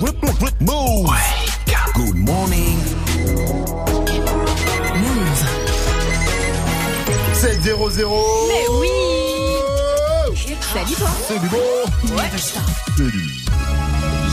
Move. Good morning. Move. 7-0-0. Mais oui Salut toi C'est du bon. Salut.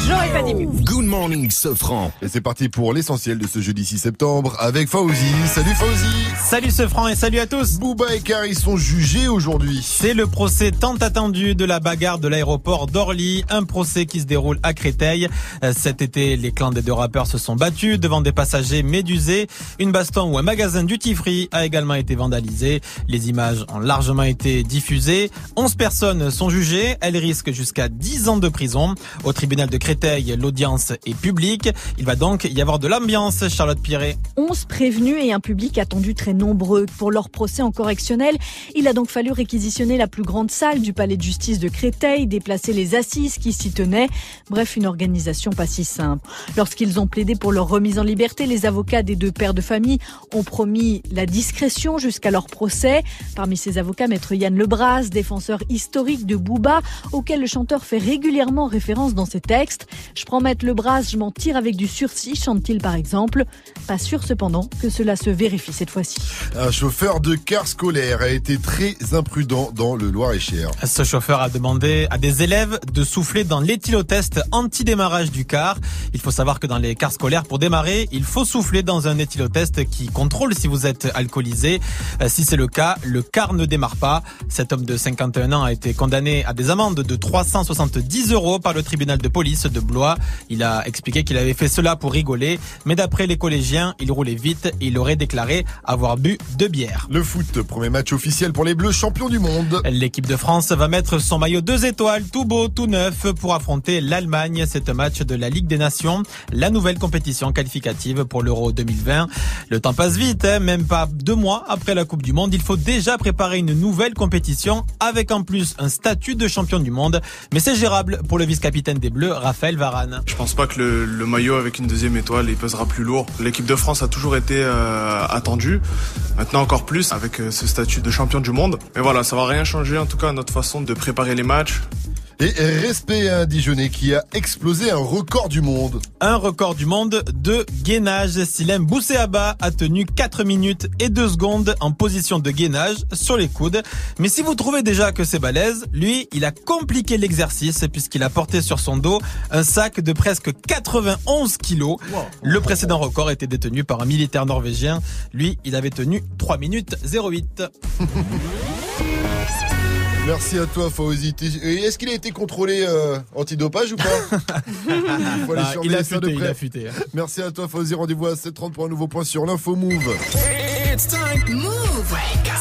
J'aurais pas dit mieux. Good morning, Sofran. Et c'est parti pour l'essentiel de ce jeudi 6 septembre avec Fauzi. Salut Fauzi. Salut ce franc et salut à tous. Booba et Carrie sont jugés aujourd'hui. C'est le procès tant attendu de la bagarre de l'aéroport d'Orly, un procès qui se déroule à Créteil. Euh, Cet été, les clans des deux rappeurs se sont battus devant des passagers médusés. Une baston ou un magasin duty free a également été vandalisé. Les images ont largement été diffusées. 11 personnes sont jugées. Elles risquent jusqu'à 10 ans de prison. Au tribunal de Créteil, l'audience est publique. Il va donc y avoir de l'ambiance, Charlotte Piret. 11 prévenus et un public attendu très nombreux pour leur procès en correctionnel. Il a donc fallu réquisitionner la plus grande salle du palais de justice de Créteil, déplacer les assises qui s'y tenaient. Bref, une organisation pas si simple. Lorsqu'ils ont plaidé pour leur remise en liberté, les avocats des deux pères de famille ont promis la discrétion jusqu'à leur procès. Parmi ces avocats, maître Yann Lebras, défenseur historique de Booba, auquel le chanteur fait régulièrement référence dans ses textes. Je prends maître Lebras, je m'en tire avec du sursis, chante-t-il par exemple. Pas sûr cependant que cela se vérifie cette fois-ci. Un chauffeur de car scolaire a été très imprudent dans le Loir-et-Cher. Ce chauffeur a demandé à des élèves de souffler dans l'éthylotest anti-démarrage du car. Il faut savoir que dans les cars scolaires, pour démarrer, il faut souffler dans un éthylotest qui contrôle si vous êtes alcoolisé. Euh, Si c'est le cas, le car ne démarre pas. Cet homme de 51 ans a été condamné à des amendes de 370 euros par le tribunal de police de Blois. Il a expliqué qu'il avait fait cela pour rigoler, mais d'après les collégiens, il roulait vite et il aurait déclaré avoir bu deux bières. Le foot, premier match officiel pour les Bleus, champions du monde. L'équipe de France va mettre son maillot deux étoiles, tout beau, tout neuf, pour affronter l'Allemagne. C'est un match de la Ligue des Nations, la nouvelle compétition qualificative pour l'Euro 2020. Le temps passe vite, hein, même pas deux mois après la Coupe du Monde. Il faut déjà préparer une nouvelle compétition avec en plus un statut de champion du monde. Mais c'est gérable pour le vice-capitaine des Bleus, Raphaël Je pense pas que le, le maillot avec une deuxième étoile il pesera plus lourd. L'équipe de France a toujours été euh, attendue. Maintenant encore plus avec euh, ce statut de champion du monde. Mais voilà, ça va rien changer en tout cas à notre façon de préparer les matchs. Et respect à un Dijonais qui a explosé un record du monde. Un record du monde de gainage. Silem Bousséaba a tenu 4 minutes et 2 secondes en position de gainage sur les coudes. Mais si vous trouvez déjà que c'est balèze, lui, il a compliqué l'exercice puisqu'il a porté sur son dos un sac de presque 91 kilos. Le précédent record était détenu par un militaire norvégien. Lui, il avait tenu 3 minutes 08. Merci à toi, et Est-ce qu'il a été contrôlé euh, antidopage ou pas Il Bah, il a futé, il près. a futé. Merci à toi, Fauzi. Rendez-vous à 7h30 pour un nouveau point sur l'info Move. It's time. Move.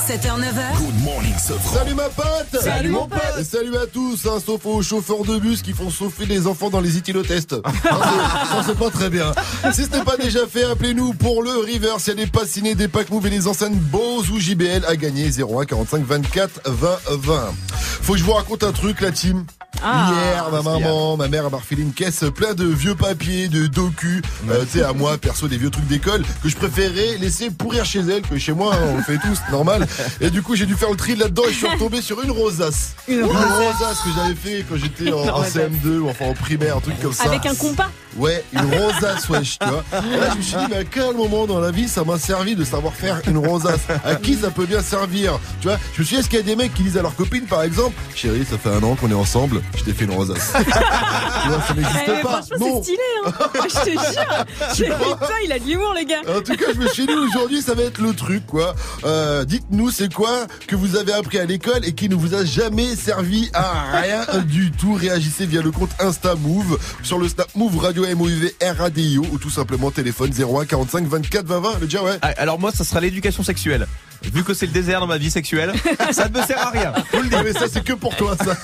7h, 9h. Good morning, Sofran. Salut ma pote Salut, mon pote. Et Salut à tous, hein, sauf aux chauffeurs de bus qui font sauver les enfants dans les itilotests. Ça, c'est- ça, c'est pas très bien. Si ce n'est pas déjà fait, appelez-nous pour le River. S'il y a des passes ciné, des packs move et des enceintes Bose ou JBL à gagner 01 45 24 20 20. Faut que je vous raconte un truc, la team. Ah. Hier, ma maman, ma mère m'a refilé une caisse plein de vieux papiers, de docu, euh, tu sais, à moi, perso, des vieux trucs d'école que je préférais laisser pourrir chez elle que chez moi, on le fait tous, normal. Et du coup, j'ai dû faire le tri là-dedans et je suis retombé sur une rosace. Une rosace que j'avais fait quand j'étais en, en CM2 ou enfin en primaire, un truc comme ça. Avec un compas Ouais, une rosace, wesh, tu vois. Et là, je me suis dit, mais à quel moment dans la vie ça m'a servi de savoir faire une rosace? À qui ça peut bien servir? Tu vois, je me suis dit, est-ce qu'il y a des mecs qui disent à leur copine, par exemple, chérie, ça fait un an qu'on est ensemble, je t'ai fait une rosace. Vois, ça n'existe Eh, pas. Franchement, Non. c'est stylé, hein Je te jure Putain, il a de l'humour, les gars En tout cas, je me suis dit aujourd'hui, ça va être le truc, quoi. Euh, Dites-nous, c'est quoi que vous avez appris à l'école et qui ne vous a jamais servi à rien du tout. Réagissez via le compte Insta Move sur le Snap Move Radio MOUV RADIO ou tout simplement téléphone 01 45 24 20 20. Le déjà, ouais. Ah, Alors moi, ça sera l'éducation sexuelle. Vu que c'est le désert dans ma vie sexuelle, ça ne me sert à rien. Faut le dire. Ah, mais ça, c'est que pour toi, ça.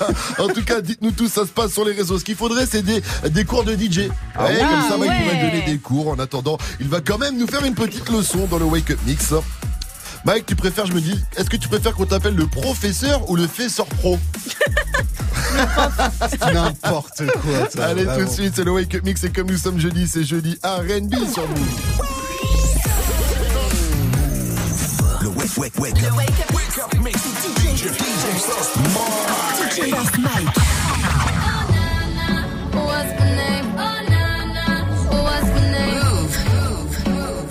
En tout cas, dites-nous tout, ça se passe sur les réseaux. Ce qu'il faudrait, c'est des, des cours de DJ. Ouais, ouais. comme ça, Ah, Mike pourrait ouais. donner des cours. En attendant, il va quand même nous faire une petite leçon dans le Wake Up Mix. Mike, tu préfères, je me dis, est-ce que tu préfères qu'on t'appelle le professeur ou le fesseur pro? N'importe quoi. ça, Allez, tout de suite, c'est le Wake Up Mix. Et comme nous sommes jeudi, c'est jeudi R&B sur nous. life. Wake, wake up. Wake up. Wake up. Make you DJ. DJ Frost Mike. DJ Frost Mike. What's the name? Oh, Nana. What's the name? Move. Move. Move.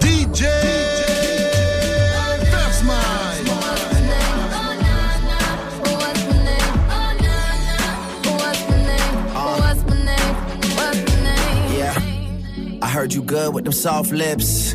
DJ. DJ. Frost Mike. What's my name? I heard you good with them soft lips.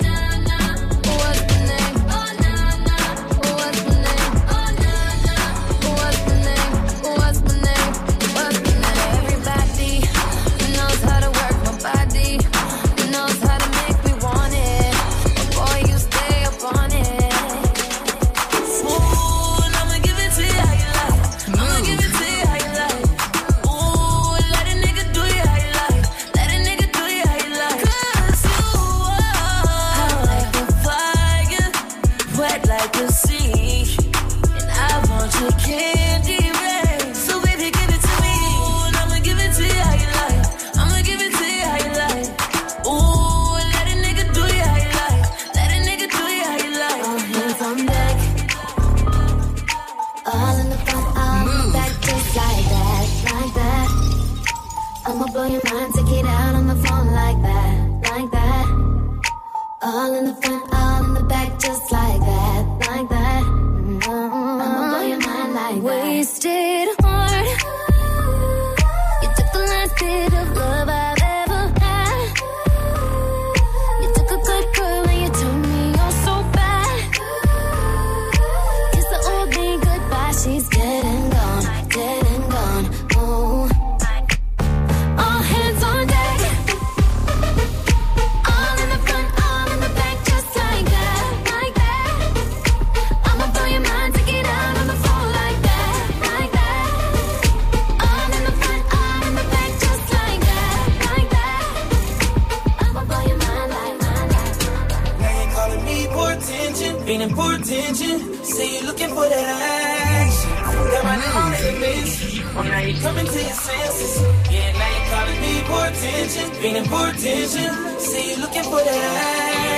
to your senses. Yeah, now you're calling me for attention, feeling for attention. See you looking for that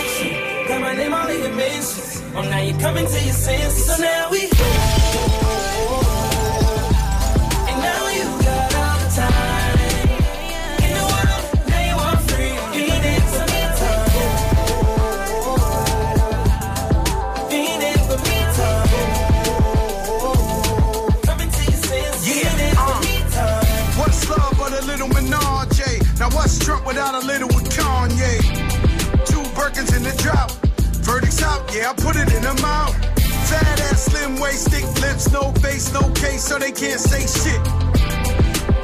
action. Got my name all in your mentions. Oh, now you're coming to your senses. So now we. Got a little with Kanye. Two Birkins in the drop. Verdict's out, yeah, I put it in her mouth. Fat ass, slim waist, thick lips, no face, no case, so they can't say shit.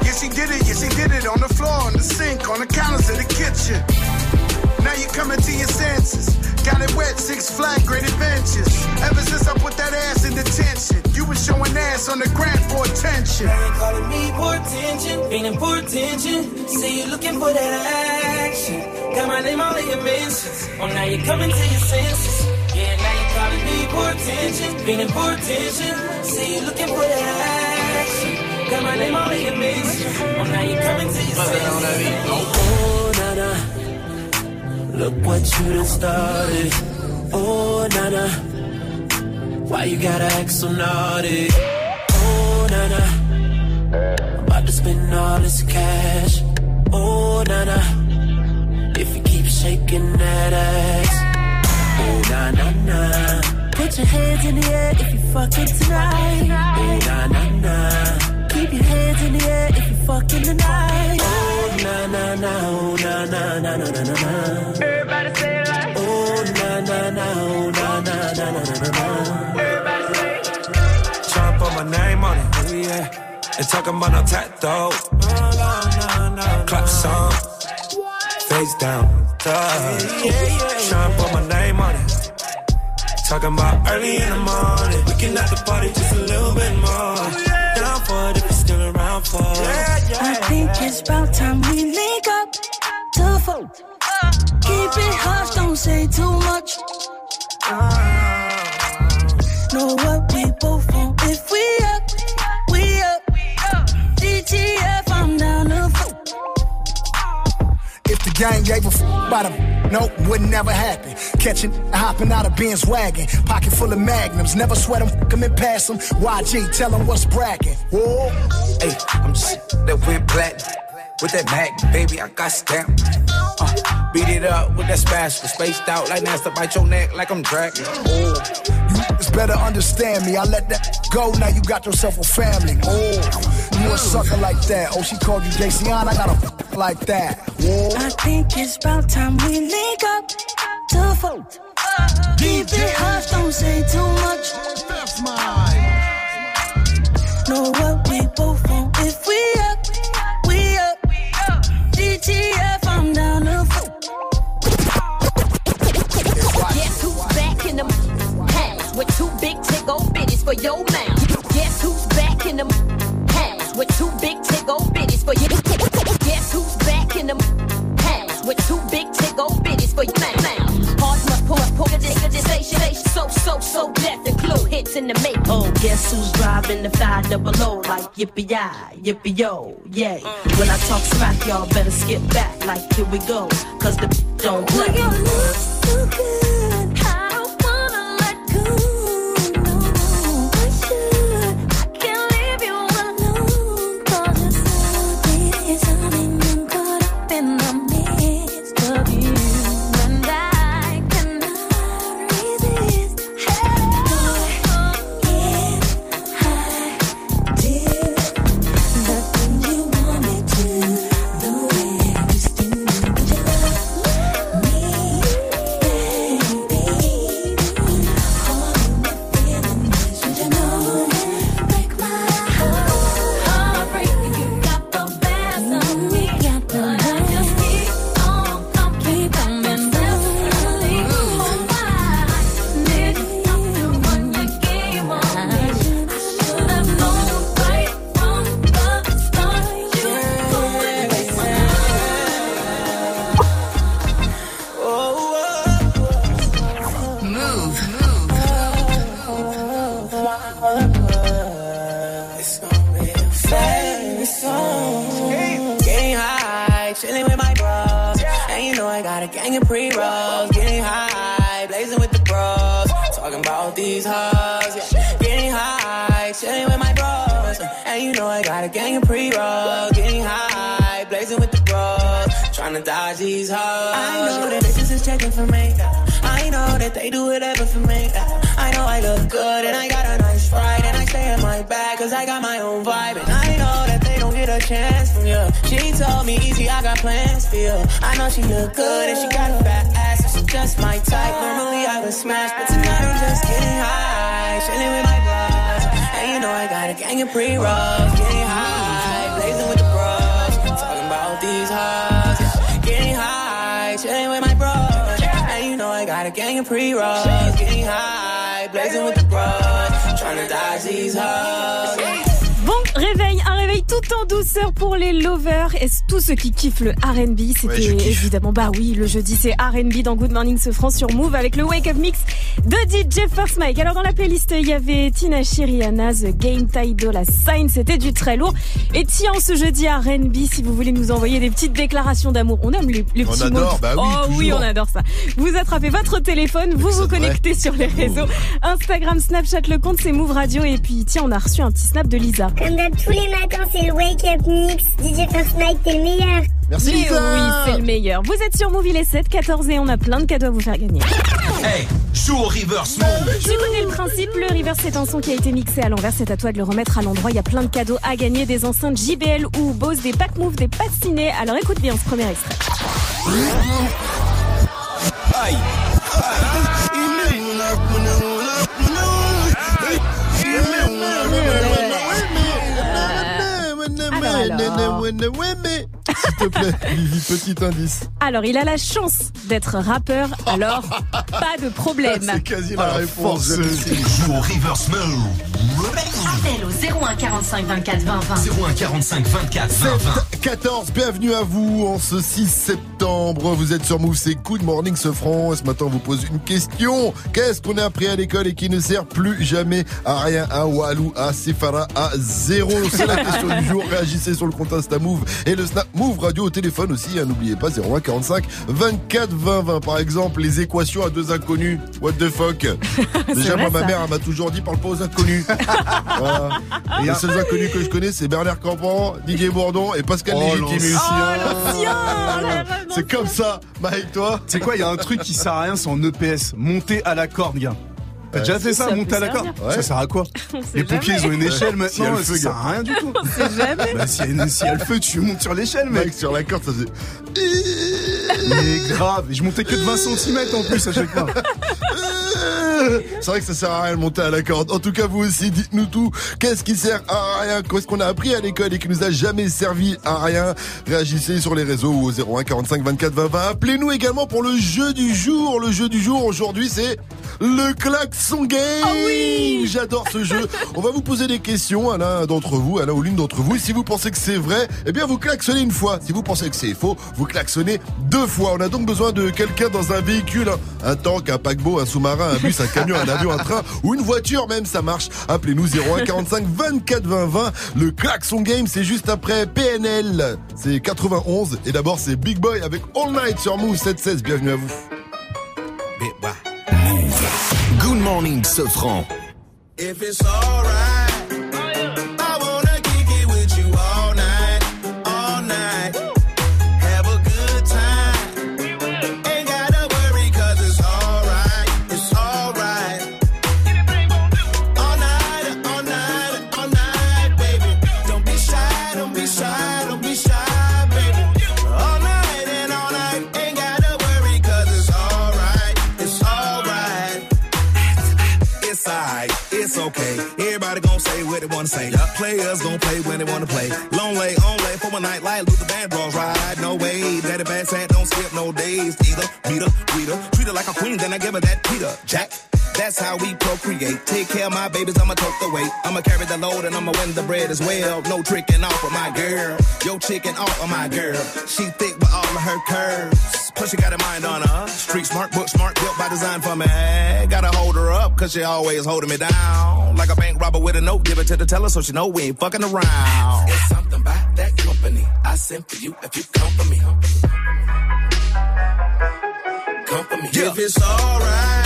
Yeah, she did it, yes she did it on the floor, on the sink, on the counters in the kitchen. Now you're coming to your senses. Got it wet, six flat, great adventures. Ever since I put that ass in detention, you was showing ass on the ground for attention. Now you calling me for attention, meaning for attention. Say you looking for that ass attention. Got my name all in your mentions. Oh, now you're coming to your senses. Yeah, now you're calling me portention. Meaning attention. See you looking for that action. Got my name all in your mentions. Oh, now you're coming to your senses. Oh, na na. Look what you done started. Oh, na na. Why you gotta act so naughty? Oh, na na. I'm about to spend all this cash. Oh, na na shaking that ass. Oh na na na. Put your hands in the air if you fucking tonight. Oh na na na. Keep your hands in the air if you fucking tonight. Oh na na na. Oh na na na na na na. Everybody say it like. Oh na na na. Oh na na na na na na. Everybody say. Try to put my name on it. Oh yeah. And talking about no tattoo. No, no, no, no, Clap song face down. Yeah, yeah. Trying put my name on it. Talking about early in the morning. We can at the party just a little bit more. Down for it if you're still around for it. Yeah, I think it's about time we link up. Two fold. Keep it hush, don't say too much. Uh, know what we both want if we up. Gang gave a f about a nope, would never happen. Catching, hopping out of Ben's wagon, pocket full of magnums, never sweat them, come and pass them. YG, tell them what's bragging. Whoa. Hey, I'm just that went black with that Mac, baby, I got stamped. Uh, beat it up with that spatula, spaced out like Nasty, bite your neck like I'm dragging. Oh, you just better understand me. I let that go, now you got yourself a family. Oh, you a sucker like that. Oh, she called you Jason, I got a f- like that. Whoa. I think it's about time we link up to vote. Keep it hush, don't say too much. That's mine. Know what we both want if we up, we up. DTF, I'm down to vote. Guess who's back in the house with two big tickle bitties for your mouth? With two big tickle bitties for your Guess who's back in the house with two big tickle bitties for your mouth? Hard must pull up, pull the dick, the station, so, so, so death and clue hits in the make. Oh, guess who's driving the five double O like yippee yi, yippee yo, yay. When I talk smack, y'all better skip back like here we go, cause the don't play. Well, your love so good, pour les lovers et tous ceux qui kiffent le R&B. C'était évidemment, bah oui, le jeudi c'est R&B dans Good Morning ce France sur Move avec le Wake Up Mix de DJ First Mike. Alors dans la playlist, il y avait Tina Shiriana, The Game Taido, La Sign, c'était du très lourd. Et tiens, ce jeudi R&B, si vous voulez nous envoyer des petites déclarations d'amour, on aime les, les On petits adore, mots. bah oui, oh oui, on adore ça. Vous attrapez votre téléphone, vous vous connectez sur les réseaux Instagram, Snapchat, le compte c'est Move Radio et puis tiens, on a reçu un petit snap de Lisa. Comme d'hab, tous les matins, c'est le Wake Up Mix. DJ First Night, t'es le meilleur. Merci Mais Lisa. oui, c'est le meilleur. Vous êtes sur Move, il est 7, 14 et on a plein de cadeaux à vous faire gagner. Hey, joue au reverse move. Tu connais le principe, le reverse c'est un son qui a été mixé à l'envers, c'est à toi de le remettre à l'endroit. Il y a plein de cadeaux à gagner, des enceintes JBL ou Bose, des packs Move, des pads ciné. Alors écoute bien ce premier extrait. Aïe. Te plaît, Vivi, petit indice. Alors il a la chance d'être rappeur, alors pas de problème. C'est quasi la réponse. Joue au reverse move. Appel au 01 45 24 20 20. 01 45 24 20 20. 14, bienvenue à vous en ce 6 septembre. Vous êtes sur Move, c'est Good Morning Sofran. Et ce matin, on vous pose une question. Qu'est-ce qu'on a appris à l'école et qui ne sert plus jamais à rien? À Walou, à Sefara, à zéro C'est la question du jour. Réagissez sur le compte Insta Move et le Snap Move Radio au téléphone aussi. hein. N'oubliez pas 01 45 24 20 20. Par exemple, les équations à deux inconnus. What the fuck? Déjà, moi, ma mère, elle m'a toujours dit parle pas aux inconnus. Voilà. Et les seuls inconnus que je connais, c'est Bernard Campan, Didier Bourdon et Pascal Oh, Légitime. l'ancien. C'est comme ça, Mike, toi C'est quoi, il y a un truc qui sert à rien, c'est en EPS. Monter à la corde, gars. T'as Ouais. déjà fait ça, Ça monter à la corde. Ouais. Ça sert à quoi Les pompiers, jamais. ils ont une échelle Ouais. Maintenant, le ça sert à rien du tout. On sait jamais. Bah, y a le feu, tu montes sur l'échelle, mec. Mec, sur la corde, ça faisait. Mais grave, et je montais que de 20 cm en plus à chaque fois. C'est vrai que ça sert à rien de monter à la corde. En tout cas, vous aussi, dites-nous tout. Qu'est-ce qui sert à rien? Qu'est-ce qu'on a appris à l'école et qui nous a jamais servi à rien? Réagissez sur les réseaux ou au 01 45 24 20 20. Appelez-nous également pour le jeu du jour. Le jeu du jour aujourd'hui, c'est le klaxon game. oui J'adore ce jeu. On va vous poser des questions à l'un d'entre vous, à l'un ou l'une d'entre vous. Et si vous pensez que c'est vrai, eh bien vous klaxonnez une fois. Si vous pensez que c'est faux, vous klaxonnez deux fois. On a donc besoin de quelqu'un dans un véhicule, un tank, un paquebot, un sous-marin, un bus, un camion, un avion, un train ou une voiture même, ça marche. Appelez-nous 01 45 24 20 20. Le klaxon game, c'est juste après PNL. C'est 91 et d'abord c'est Big Boy avec All Night sur Move 716. Bienvenue à vous. Good morning, Sofran. If it's alright, say what they wanna say. Players gon' play when they wanna play. Long lay, on lay for a night like Luther Vandross ride. No way, daddy bad sad, don't skip no days. Either beat her, treat her, treat her like a queen, then I give her that Peter Jack. That's how we procreate. Take care of my babies, I'ma tote the weight. I'ma carry the load and I'ma win the bread as well. No tricking off of my girl. Yo chicken off of my girl. She thick with all of her curves. Plus she got a mind on her. Street smart, book smart, built by design for me. Gotta hold her up, cause she always holding me down. Like a bank robber with a note, give it to the teller so she know we ain't fucking around. It's something about that company. I sent for you if you come for me. Come for me. If it's alright.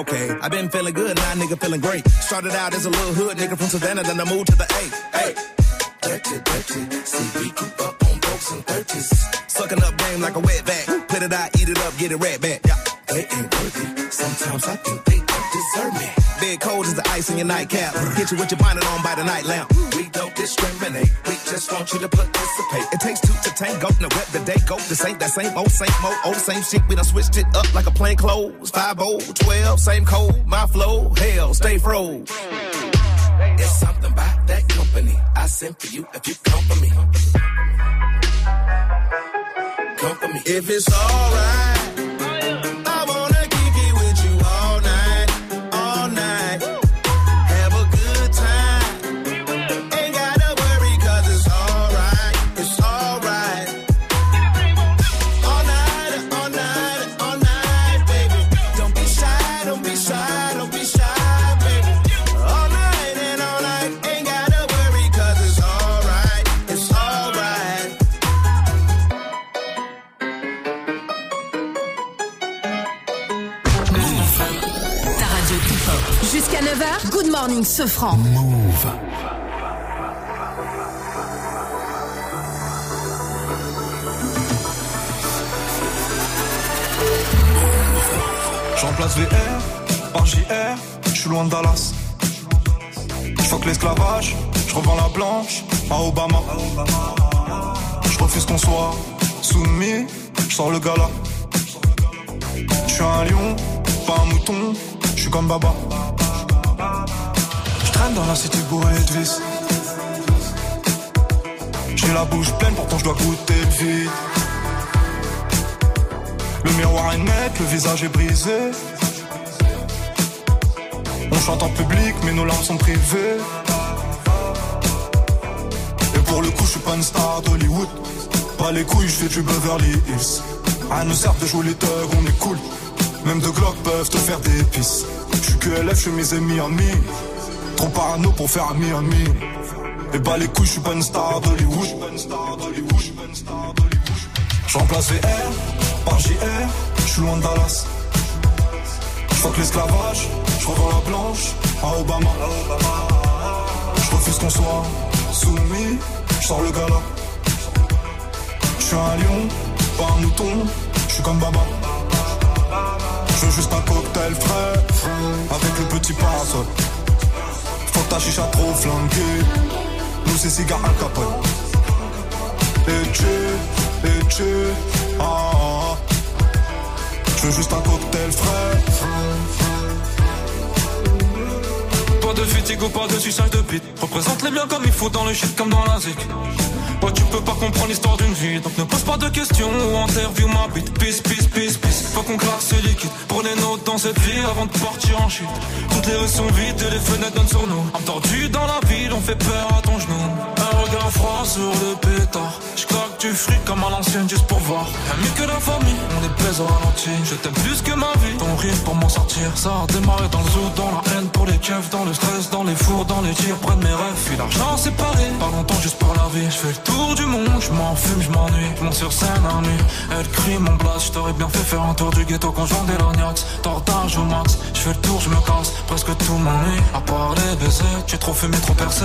Okay. I've been feeling good, now nigga feeling great. Started out as a little hood nigga from Savannah, then I moved to the A. Hey. Dirty, dirty. See, we grew up on folks and thirties. Sucking up game like a wet back. Put it out, eat it up, get it right back. Yeah. They ain't worthy. Sometimes I think they don't deserve me. Big cold as the ice in your nightcap. Hit you with your bonnet on by the night lamp. We don't discriminate. We just want you to participate. It takes two to tango. Now wet the day go. This ain't that same old, same old, old same shit. We done switched it up like a plain clothes. 5 12, same code. My flow, hell, stay froze. It's something about that company. I sent for you if you come for me. Come for me. If it's alright. Jusqu'à 9h, Good Morning Sofran. Move. Je remplace VR par JR, je suis loin de Dallas. Je fuck l'esclavage, je revends la blanche à Obama. Je refuse qu'on soit soumis, je sors le gala. Je suis un lion, pas un mouton, je suis comme Baba. Dans la cité bourrée de vis. J'ai la bouche pleine, pourtant je dois goûter le vide. Le miroir est net, le visage est brisé. On chante en public, mais nos larmes sont privées. Et pour le coup, je suis pas une star d'Hollywood. Pas les couilles, je fais du Beverly Hills. À nous sert de jouer les thugs, on est cool. Même deux Glock peuvent te faire des pisses. Je suis que LF, je suis mes amis Miami. Trop parano pour faire un Miami. Et bah les couilles, je suis pas une star d'Hollywood. Je remplace VR par JR, je suis loin de Dallas. Je l'esclavage, je revends la blanche à Obama. Je refuse qu'on soit soumis, je sors le gala. Je suis un lion, pas un mouton, je suis comme Baba. Je veux juste un cocktail frais, avec le petit parasol. Ta chicha trop flanquée, nous c'est cigare al capone. Et tu, et tu, ah, ah. Je veux juste un cocktail frais. Pas de fatigue pas de suçage de bite. Représente les biens comme il faut dans le shit comme dans la zik. Tu peux pas comprendre l'histoire d'une vie, donc ne pose pas de questions ou interview ma bite. Peace, peace, peace, peace. Faut qu'on claque ce liquide. Prenez notes dans cette vie avant de partir en chute. Toutes les rues sont vides et les fenêtres donnent sur nous. Entendu dans la ville, on fait peur à ton genou. Un regard froid sur le pétard. Je claque du fric comme à l'ancienne juste pour voir. Y'a mieux que la famille, on est baise au ralenti. Je t'aime plus que ma vie. Ton rire pour m'en sortir. Ça a démarré dans le zoo, dans la haine pour les keufs, dans le stress, dans les fours, dans les tirs, près de mes rêves. Puis l'argent séparé, pas longtemps juste par la vie. Je fais le tour du monde, je m'en fume, je m'ennuie. Je monte sur scène à nuit. Elle crie mon blast, je t'aurais bien fait faire un tour du ghetto quand je vendais l'agnax. Tortage au max, je fais le tour, je me casse. Presque tout m'ennuie. À part les baisers, j'ai trop fumé, trop percé.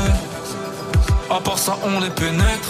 À part ça, on les pénètre.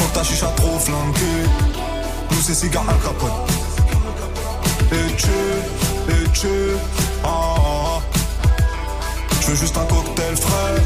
Faut que ta chicha trop flanquée, nous c'est cigare capone. Et tu, et tu, ah, ah, ah. Je veux juste un cocktail frais.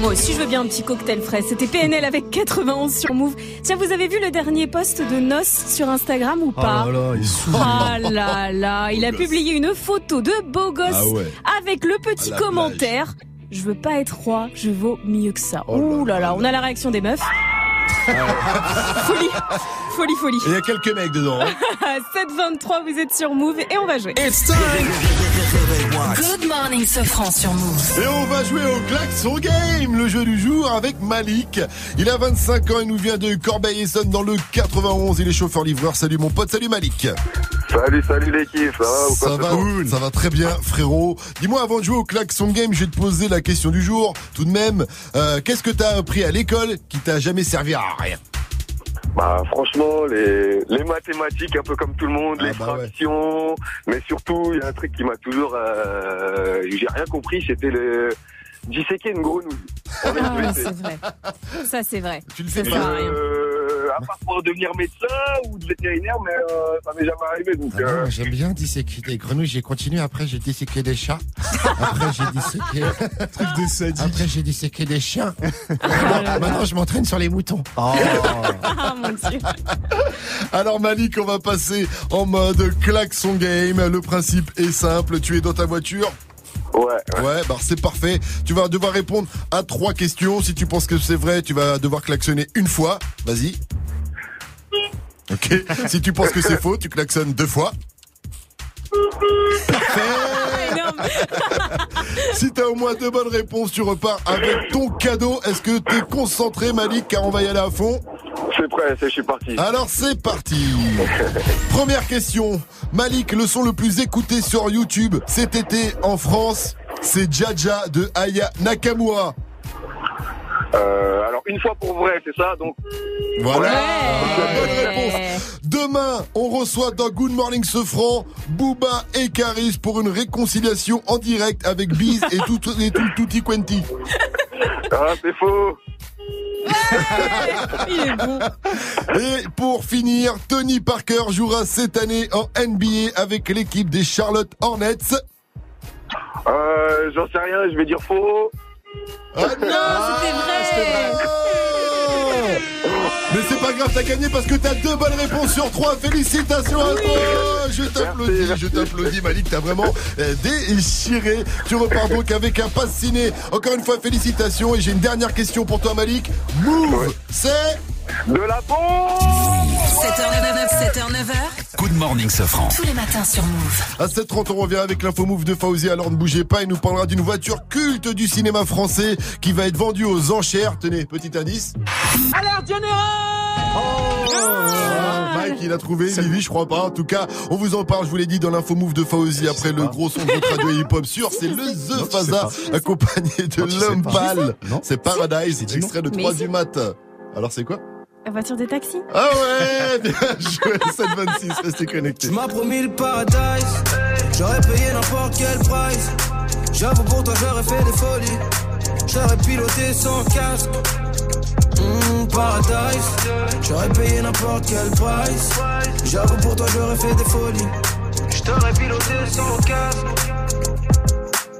Moi aussi, je veux bien un petit cocktail frais. C'était PNL avec 91 sur Move. Tiens, vous avez vu le dernier post de Noce sur Instagram ou pas? Oh là là, il. Ah là là, il a publié une photo de beau gosse Ah ouais. avec le petit commentaire. Je veux pas être roi, je vaux mieux que ça. Ouh là là, on a la réaction des meufs. folie, folie, folie. Il y a quelques mecs dedans. hein. 723, vous êtes sur Move et on va jouer. Good morning, Sofran sur Move. Et on va jouer au Klaxon Game, le jeu du jour avec Malik. Il a 25 ans, il nous vient de Corbeil-Essonne dans le 91. Il est chauffeur-livreur. Salut mon pote, salut Malik. Salut, salut l'équipe, ça va ou Ça va, ce ça va très bien, frérot. Dis-moi, avant de jouer au Klaxon Game, je vais te poser la question du jour. Tout de même, euh, qu'est-ce que t'as appris à l'école qui t'a jamais servi à rien? Bah franchement, les, les mathématiques, un peu comme tout le monde, Ah, les bah fractions, mais surtout, il y a un truc qui m'a toujours... Euh, J'ai rien compris, c'était le... Disséquer une grenouille. Ah, c'est vrai. Ça, c'est vrai. Tu le Ça fais rien. Euh, à part pour devenir médecin ou vétérinaire, mais euh, ça m'est jamais arrivé. Donc, Ah euh, non, J'aime bien disséquer des grenouilles. J'ai continué. Après, j'ai disséqué des chats. Après, j'ai disséqué. Truc de sadique. Après, j'ai disséqué des chiens. Maintenant, maintenant, je m'entraîne sur les moutons. Mon dieu. Alors Malik, on va passer en mode klaxon game. Le principe est simple. Tu es dans ta voiture. Ouais. Ouais, bah c'est parfait. Tu vas devoir répondre à trois questions. Si tu penses que c'est vrai, tu vas devoir klaxonner une fois. Vas-y. Ok. Si tu penses que c'est faux, tu klaxonnes deux fois. Si t'as au moins deux bonnes réponses, tu repars avec ton cadeau. Est-ce que t'es concentré, Malik, car on va y aller à fond c'est prêt, c'est- je suis parti. Alors c'est parti. Première question. Malik, le son le plus écouté sur YouTube cet été en France, C'est Jaja de Aya Nakamura. Euh, alors, une fois pour vrai, c'est ça, donc. Voilà. Bonne réponse. Demain, on reçoit dans Good Morning Sofran Booba et Caris pour une réconciliation en direct avec Biz et tout et tout Tutti Quanti. Ah, c'est faux. Il est bon. Et pour finir, Tony Parker jouera cette année en NBA avec l'équipe des Charlotte Hornets. Euh, j'en sais rien, je vais dire faux. Ah non, c'était vrai. Mais c'est pas grave, t'as gagné parce que t'as deux bonnes réponses sur trois. Félicitations à toi. Je t'applaudis, je t'applaudis, Malik. T'as vraiment euh, déchiré. Tu repars donc avec un pass ciné. Encore une fois, félicitations. Et j'ai une dernière question pour toi, Malik. Move, c'est De la bombe 7h, 7h, 9h. Good morning, Sofran. Tous les matins sur Move. À 7h30, on revient avec l'info move de Fauzi. Alors ne bougez pas, il nous parlera d'une voiture culte du cinéma français qui va être vendue aux enchères. Tenez, petit indice. Alerte Ah, Mike, il a trouvé, Vivi, je crois pas. En tout cas, on vous en parle, je vous l'ai dit, dans l'info move de Fauzi. Après le gros son de votre radio hip-hop sûr, c'est le The Faza, accompagné de l'homme pâle. C'est Paradise, extrait de Mais 3 si. du mat. Alors c'est quoi? La voiture des taxis Ah ouais, bien joué, 726, restez connectés. Tu m'as promis le paradise, j'aurais payé n'importe quel price. J'avoue pour toi j'aurais fait des folies, j'aurais piloté sans casque. Mmh, paradise, j'aurais payé n'importe quel price. J'avoue pour toi j'aurais fait des folies, j't'aurais piloté sans casque.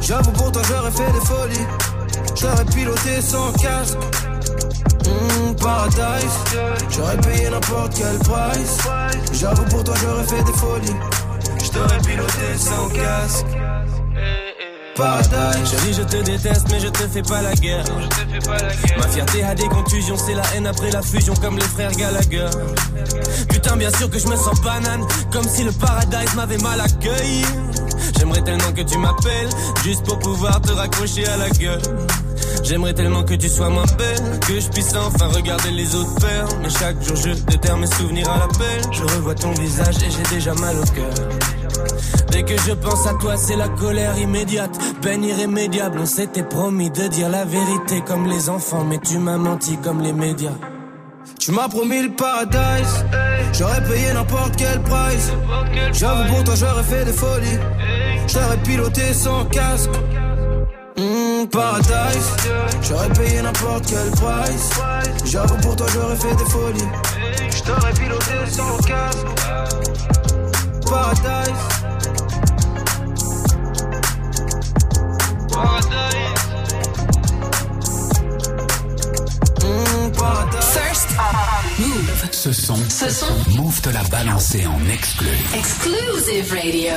J'avoue pour toi j'aurais fait des folies. J'aurais piloté sans casque. Mmh, Paradise. J'aurais payé n'importe quel price. J'avoue pour toi j'aurais fait des folies. J't'aurais piloté sans casque Paradise Chérie, je te déteste, mais je te fais pas la guerre. Ma fierté a des contusions, c'est la haine après la fusion, comme les frères Gallagher. Putain, bien sûr que je me sens banane, comme si le paradise m'avait mal accueilli. J'aimerais tellement que tu m'appelles, juste pour pouvoir te raccrocher à la gueule. J'aimerais tellement que tu sois moins belle, que je puisse enfin regarder les autres faire. Mais chaque jour je déterre mes souvenirs à l'appel. Je revois ton visage et j'ai déjà mal au cœur. Dès que je pense à toi, c'est la colère immédiate, peine irrémédiable. On s'était promis de dire la vérité comme les enfants, mais tu m'as menti comme les médias. Tu m'as promis le paradise J'aurais payé n'importe quel price J'avoue pour toi j'aurais fait des folies J'aurais piloté sans casque Mmh, Paradise J'aurais payé n'importe quel price J'avoue pour toi j'aurais fait des folies J't'aurais piloté sans casque Paradise Mmh, Paradise First, Move. Ce son, Ce son. Move te l'a balancé en exclu. Exclusive Radio.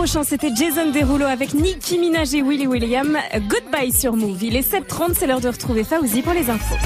Prochain. C'était Jason Derulo avec Nicki Minaj et Willy William. Goodbye sur Move. Il est 7h30, c'est l'heure de retrouver Fauzi pour les infos.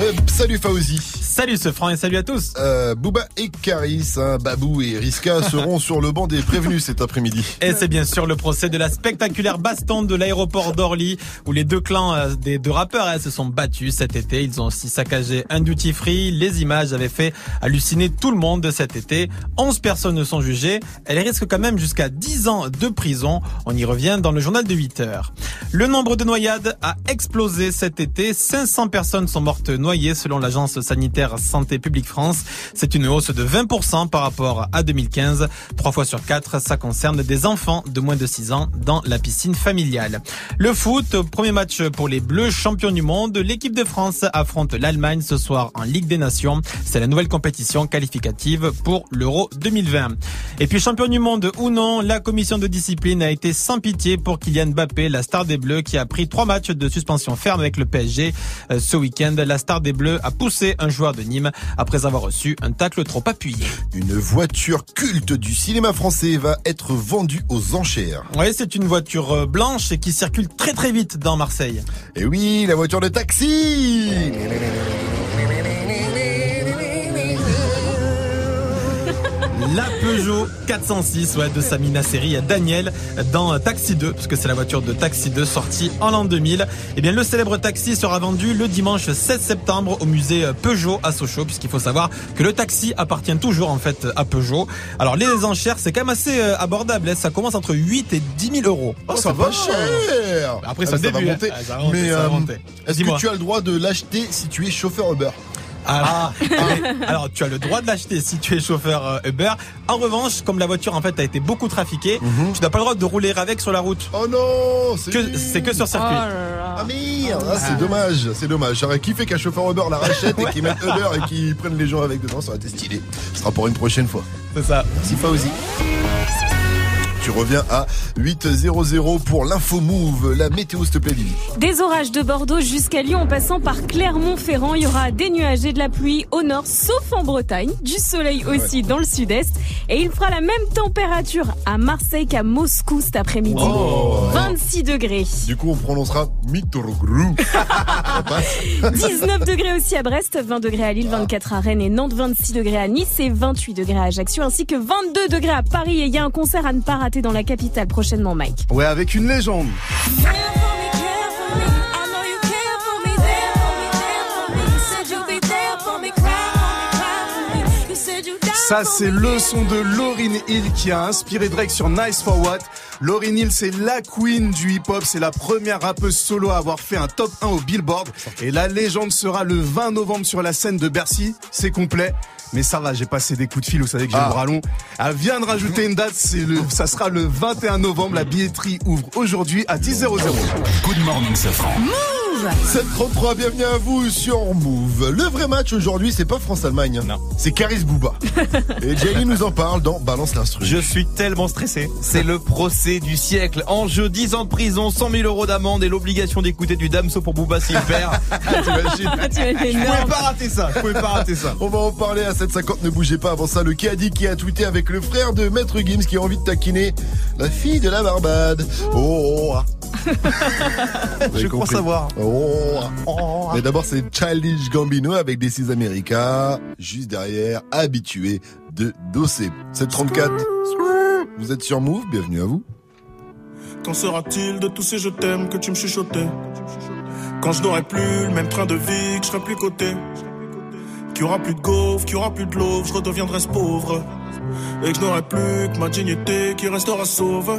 Euh, salut Fauzi. Salut ce franc et salut à tous. Euh, Booba et Caris, hein, Babou et Riska seront sur le banc des prévenus cet après-midi. Et c'est bien sûr le procès de la spectaculaire baston de l'aéroport d'Orly où les deux clans euh, des deux rappeurs hein, se sont battus cet été. Ils ont aussi saccagé un duty free. Les images avaient fait halluciner tout le monde cet été. 11 personnes ne sont jugées. Elles risquent quand même jusqu'à 10 ans de prison. On y revient dans le journal de 8 heures. Le nombre de noyades a explosé cet été. 500 personnes sont mortes noyées selon l'agence sanitaire Santé publique France. C'est une hausse de 20% par rapport à 2015. Trois fois sur quatre, ça concerne des enfants de moins de 6 ans dans la piscine familiale. Le foot, premier match pour les Bleus, champions du monde. L'équipe de France affronte l'Allemagne ce soir en Ligue des Nations. C'est la nouvelle compétition qualificative pour l'Euro 2020. Et puis champion du monde ou non, la commission de discipline a été sans pitié pour Kylian Mbappé, la star des Bleus, qui a pris trois matchs de suspension ferme avec le PSG. Euh, Ce week-end, la star des Bleus a poussé un joueur de Nîmes après avoir reçu un tacle trop appuyé. Une voiture culte du cinéma français va être vendue aux enchères. Oui, c'est une voiture euh, blanche et qui circule très très vite dans Marseille. Et oui, la voiture de taxi La Peugeot 406 ouais, de Samina Seri à Daniel dans Taxi 2, puisque c'est la voiture de Taxi 2 sortie en l'an 2000. Eh bien, le célèbre taxi sera vendu le dimanche 16 septembre au musée Peugeot à Sochaux, puisqu'il faut savoir que le taxi appartient toujours en fait à Peugeot. Alors, les enchères, c'est quand même assez euh, abordable. hein. Ça commence entre 8 et 10 000 euros. Oh, ça va cher Après, Ah, ça, va débute, hein. monter. Ah, ça va monter, Mais euh, est-ce que tu as le droit de l'acheter si tu es chauffeur Uber? Ah, mais- alors tu as le droit de l'acheter si tu es chauffeur euh, Uber. En revanche, comme la voiture en fait a été beaucoup trafiquée, tu n'as pas le droit de rouler avec sur la route. Oh non C'est que c'est que sur circuit. Ah merde ah, C'est dommage, c'est dommage. J'aurais kiffé qu'un chauffeur Uber la rachète et qu'il mette Uber et qu'il prenne les gens avec dedans, ça aurait été stylé. Ce sera pour une prochaine fois. C'est ça. Merci Fauzi. Tu reviens à 8.00 pour l'info move. La météo, s'il te plaît, Lily. Des orages de Bordeaux jusqu'à Lyon en passant par Clermont-Ferrand. Il y aura des nuages et de la pluie au nord, sauf en Bretagne. Du soleil aussi dans le sud-est. Et il fera la même température à Marseille qu'à Moscou cet après-midi. Oh. 26 degrés. Du coup, on prononcera Mitorogru. 19 degrés aussi à Brest, 20 degrés à Lille, 24 à Rennes et Nantes, 26 degrés à Nice et 28 degrés à Ajaccio, ainsi que 22 degrés à Paris. Et il y a un concert à ne pas rater dans la capitale prochainement, Mike. Ouais, avec une légende. Ça, c'est le son de Lauryn Hill qui a inspiré Drake sur Nice for What. Lauryn Hill, c'est la queen du hip-hop. C'est la première rappeuse solo à avoir fait un top 1 au Billboard. Et la légende sera le 20 novembre sur la scène de Bercy. C'est complet. Mais ça va, j'ai passé des coups de fil, vous savez que j'ai Ah. le bras long. Elle vient de rajouter une date, c'est le, ça sera le 21 novembre. La billetterie ouvre aujourd'hui à 10h00. Good morning, Safran. 733, bienvenue à vous sur Move. Le vrai match aujourd'hui, c'est pas France-Allemagne. Non. C'est Caris Bouba. Et Jenny nous en parle dans Balance l'instru. Je suis tellement stressé. C'est le procès du siècle. Enjeu 10 ans de prison, 100 000 euros d'amende et l'obligation d'écouter du Damso pour Booba s'il perd. T'imagines Je pouvais pas rater ça. Je pouvais pas rater ça. On va en parler à 750, ne bougez pas. Avant ça, le qui a dit qui a tweeté avec le frère de Maître Gims qui a envie de taquiner la fille de la Barbade. Oh, oh, ah. Vous avez Je crois savoir. Oh, ah. Mais d'abord, c'est Childish Gambino avec des 6 America, juste derrière, habitué de Dossé. 734, vous êtes sur Move, bienvenue à vous. Qu'en sera-t-il de tous ces je t'aime que tu me chuchotais? Quand je n'aurai plus le même train de vie, que je serai plus coté Qu'il y aura plus de gaufres, qu'il y aura plus de l'eau, je redeviendrai ce pauvre Et que je n'aurai plus que ma dignité qui restera sauve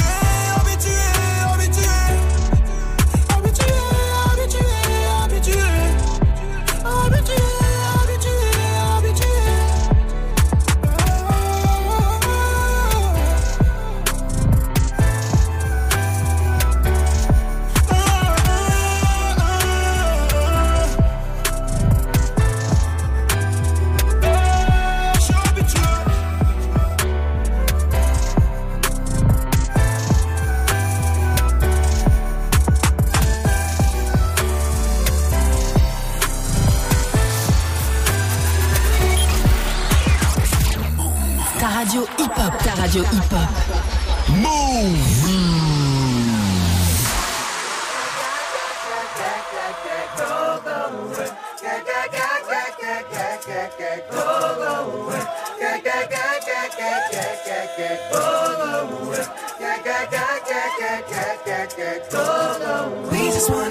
radio hip-hop. We just wanna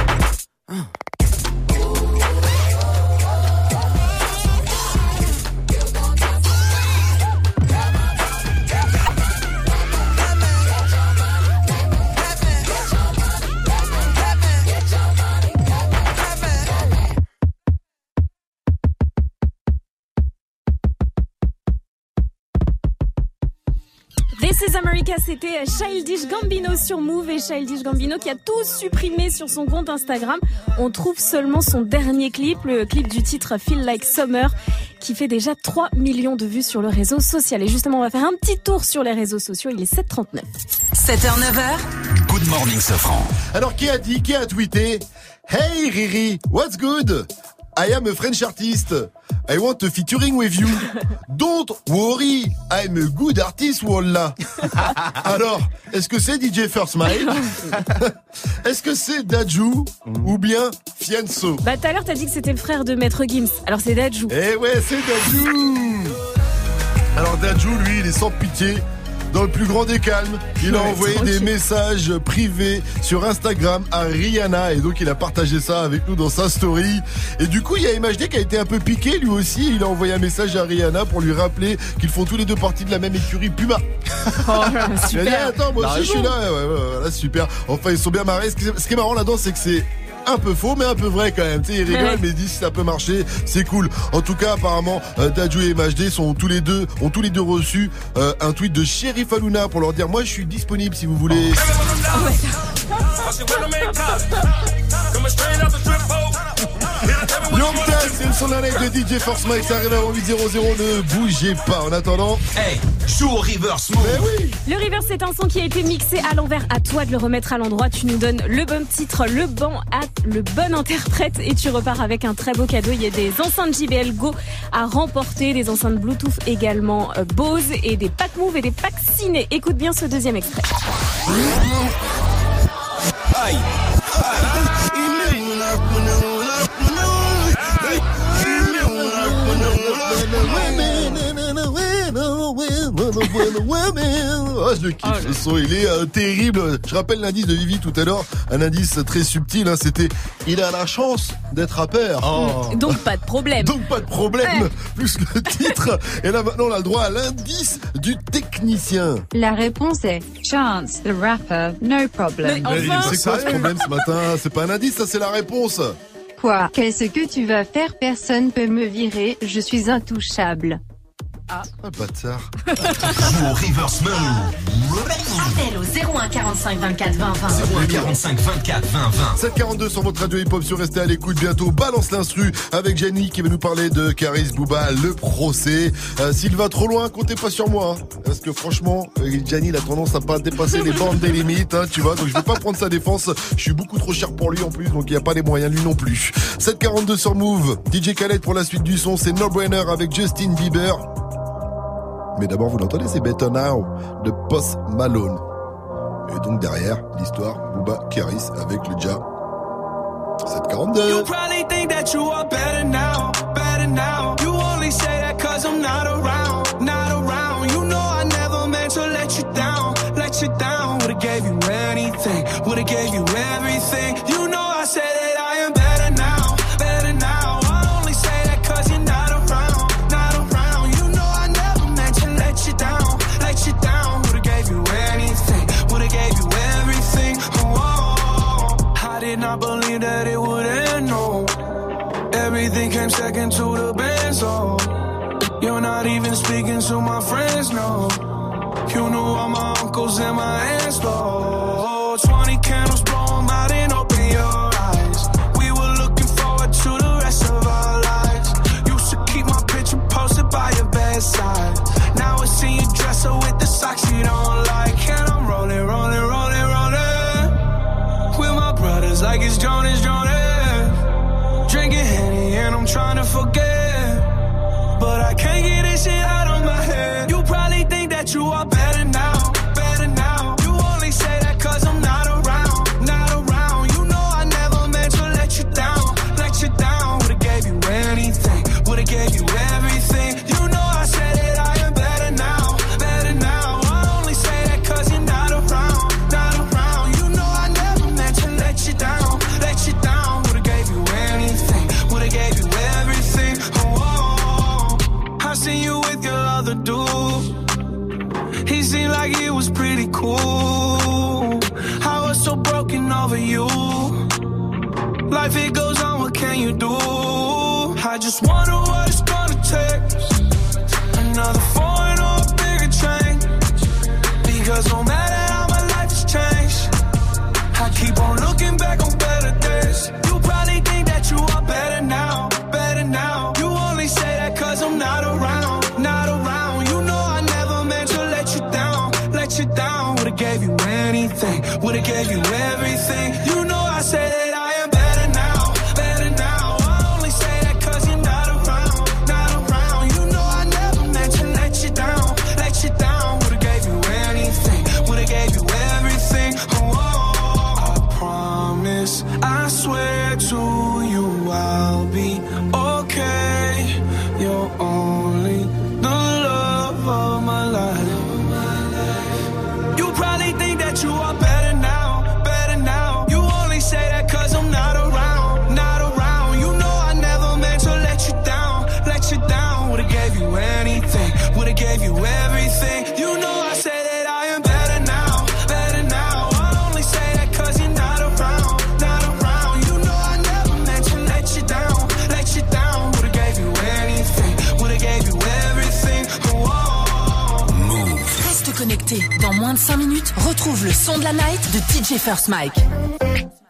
This is America, c'était Childish Gambino sur Move et Childish Gambino qui a tout supprimé sur son compte Instagram. On trouve seulement son dernier clip, le clip du titre Feel Like Summer, qui fait déjà 3 millions de vues sur le réseau social. Et justement, on va faire un petit tour sur les réseaux sociaux. Il est 7h39. 7h, 9h. Good morning, Safran. Alors, qui a dit, qui a tweeté Hey Riri, what's good? I am a French artist. I want a featuring with you. Don't worry, I'm a good artist, wallah. Alors, est-ce que c'est DJ First Smile Est-ce que c'est Dajou ou bien Fianso Bah tout à l'heure t'as dit que c'était le frère de Maître Gims. Alors c'est Dajou. Eh ouais, c'est Dajou Alors Dajou, lui, il est sans pitié. Dans le plus grand des calmes, il a envoyé des messages privés sur Instagram à Rihanna et donc il a partagé ça avec nous dans sa story. Et du coup, il y a MHD qui a été un peu piqué lui aussi. Il a envoyé un message à Rihanna pour lui rappeler qu'ils font tous les deux partie de la même écurie Puma. Oh, Il a dit, super. attends, moi aussi je suis là. Ouais, ouais, ouais, voilà, super. Enfin, ils sont bien marrés. Ce qui est marrant là-dedans, c'est que c'est un peu faux, mais un peu vrai quand même. Tu sais, ils rigolent, Ouais. mais ils disent si ça peut marcher, c'est cool. En tout cas, apparemment, euh, Dadju et MHD sont tous les deux, ont tous les deux reçu euh, un tweet de Sheriff Aluna pour leur dire, moi, je suis disponible si vous voulez. Young C'est le son de la live de DJ Force Mike, ça arrive avant 8.00, ne bougez pas. En attendant, Hey, joue au reverse mode. mais oui Le reverse c'est un son qui a été mixé à l'envers. À toi de le remettre à l'endroit. Tu nous donnes le bon titre, le bon at- le bon interprète et tu repars avec un très beau cadeau. Il y a des enceintes JBL Go à remporter, des enceintes Bluetooth également euh, Bose et des packs Move et des packs Ciné. Écoute bien ce deuxième extrait. Aïe. Ah, je le kiffe, le son, il est euh, terrible. Je rappelle l'indice de Vivi tout à l'heure, un indice très subtil, hein, c'était il a la chance d'être rappeur. Donc pas de problème. Donc pas de problème, Ouais. plus le titre. Et là maintenant on a le droit à l'indice du technicien. La réponse est Chance, the rapper, no problem. Mais C'est quoi ce problème ce matin? C'est pas un indice, ça c'est la réponse. Quoi? Qu'est-ce que tu vas faire? Personne peut me virer, je suis intouchable. Ah, bâtard. Joue au reverse mode. Appel au 01 45 24 20 20. 01 45 24 20 20. 742 sur votre radio hip-hop sur Restez à l'écoute bientôt. Balance l'instru avec Jenny qui va nous parler de Caris Bouba, le procès. Euh, S'il va trop loin, comptez pas sur moi. hein. parce que franchement, euh, Jenny il a tendance à pas dépasser les bandes des limites, hein, tu vois. Donc je vais pas prendre sa défense. Je suis beaucoup trop cher pour lui en plus, donc il y a pas les moyens lui non plus. 742 sur Move. DJ Khaled pour la suite du son, c'est No Brainer avec Justin Bieber. Mais d'abord, vous l'entendez, c'est Better Now de Post Malone. Et donc derrière, l'histoire, Booba Karis avec le Ja. 742. You probably think that you are better now, better now. You only say that cause I'm not around, not around. You know I never meant to let you down, let you down. Second to the benzo. Oh. You're not even speaking to my friends, no. You knew all my uncles and my aunts, though. Le son de la night de DJ First Mike.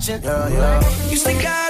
To the mansion. Yeah, yeah. You stick out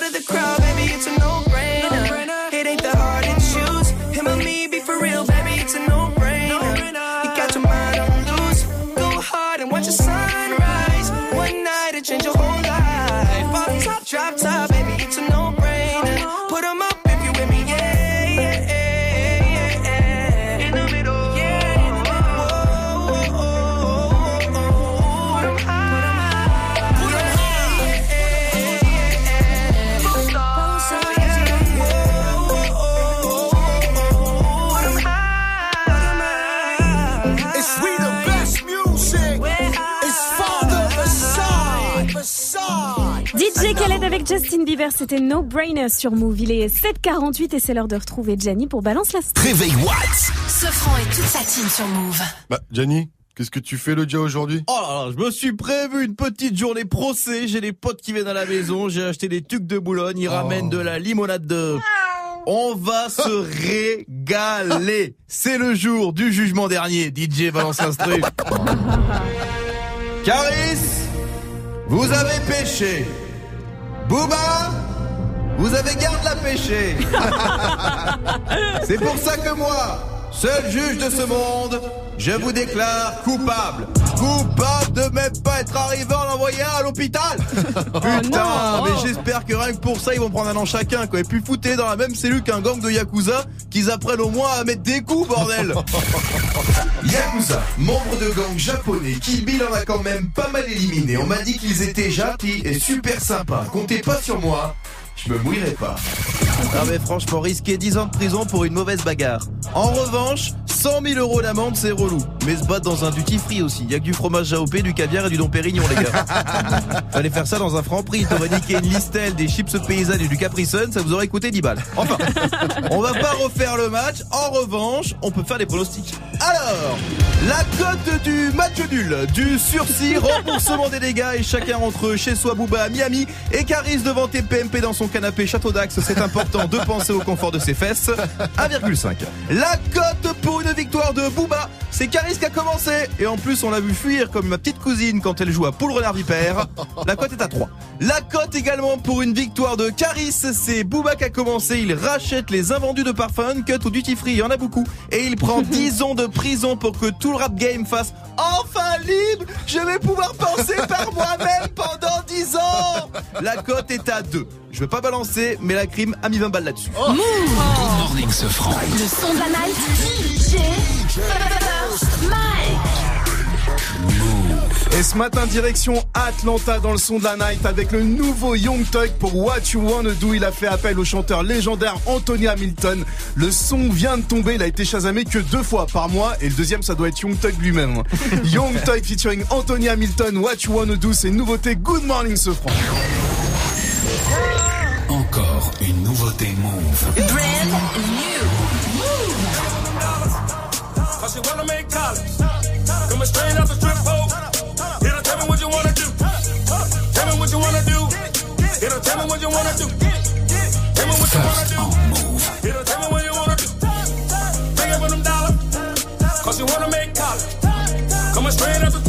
Justin Bieber, c'était No Brainer sur Move. Il est 7h48 et c'est l'heure de retrouver Jenny pour Balance la Street. Réveil Watts. Sofran et toute sa team sur Move. Bah, Gianni, qu'est-ce que tu fais le dia aujourd'hui? Oh là là, je me suis prévu une petite journée procès. J'ai des potes qui viennent à la maison. J'ai acheté des tucs de Boulogne. Ils ramènent de la limonade de... On va se régaler. C'est le jour du jugement dernier. DJ balance l'instru. Caris, vous avez pêché. Booba, vous avez garde la pêché. C'est pour ça que moi, seul juge de ce monde, je vous déclare coupable. Coupable de même pas être arrivé en l'envoyant à l'hôpital. Putain, mais j'espère que rien que pour ça, ils vont prendre un an chacun, quoi. Et puis fouter dans la même cellule qu'un gang de Yakuza, qu'ils apprennent au moins à mettre des coups, bordel. Yakuza, membre de gang japonais, Kill Bill en a quand même pas mal éliminé. On m'a dit qu'ils étaient gentils et super sympas. Comptez pas sur moi, je me mouillerai pas. Ah mais franchement, risquer 10 ans de prison pour une mauvaise bagarre. En revanche, 100 000 euros d'amende, c'est relou. Mais se battre dans un duty free aussi. Y a que du fromage AOP, du caviar et du Dom Pérignon, les gars. Fallait faire ça dans un franc prix. T'aurais niqué une listelle, des chips paysannes et du Capri Sun, ça vous aurait coûté 10 balles. Enfin, on va pas refaire le match. En revanche, on peut faire des pronostics. Alors, la cote du match nul, du sursis, remboursement des dégâts et chacun rentre chez soi, Booba à Miami et Caris devant TPMP dans son canapé Château d'Axe. C'est important de penser au confort de ses fesses. 1,5. La cote pour une victoire de Booba, c'est Caris qui a commencé. Et en plus, on l'a vu fuir comme ma petite cousine quand elle joue à Poule Renard Vipère. La cote est à 3. La cote également pour une victoire de Caris, c'est Booba qui a commencé. Il rachète les invendus de parfum Uncut ou Duty Free, il y en a beaucoup. Et il prend 10 ans de prison pour que tout le rap game fasse enfin libre. Je vais pouvoir penser par moi-même pendant 10 ans. La cote est à 2. Je veux pas balancer, mais la crime a mis 20 balles là-dessus. Move. Good morning, ce franc. Le son de la night. Et ce matin, direction Atlanta dans le son de la night avec le nouveau Young Thug pour What You Wanna Do. Il a fait appel au chanteur légendaire Anthony Hamilton. Le son vient de tomber. Il a été chasamé que deux fois par mois. Et le deuxième, ça doit être Young Thug lui-même. Young Thug featuring Anthony Hamilton. What You Wanna Do, c'est une nouveauté. Good morning, ce franc. Encore une nouveauté Move. Brand new. You wanna make college. Coming straight off the strip pole. Tell me what you wanna do. Tell me what you wanna do. Tell me what you wanna do. Tell me what you wanna do. Tell me what you wanna do. Bring up with them dollars. Cause you wanna make college. Coming straight off the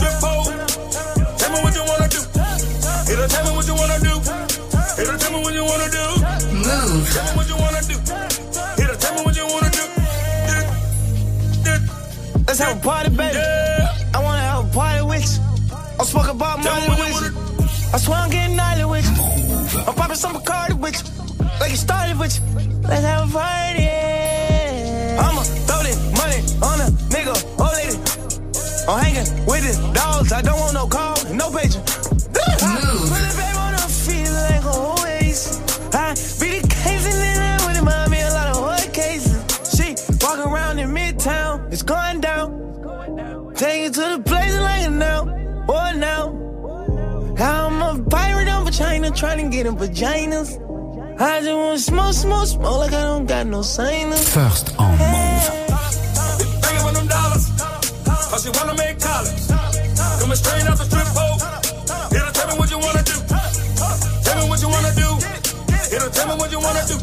Let's have a party, baby. I wanna have a party with you. I'm smoking about money with you. I swear I'm getting nightly with you. I'm popping some Bacardi with you. Like it started with you. Let's have a party. I'ma throw this money on a nigga, old lady. I'm hanging with the dogs. I don't want no call, no paging. Trying to get in vaginas. I just want smoke, smoke, smoke like I don't got no sinus. First on Move. Banging with them dollars. Cause you wanna make college. Coming straight off the strip pole. Here to tell me what you wanna do. Tell me what you wanna do. Here to tell me what you wanna do.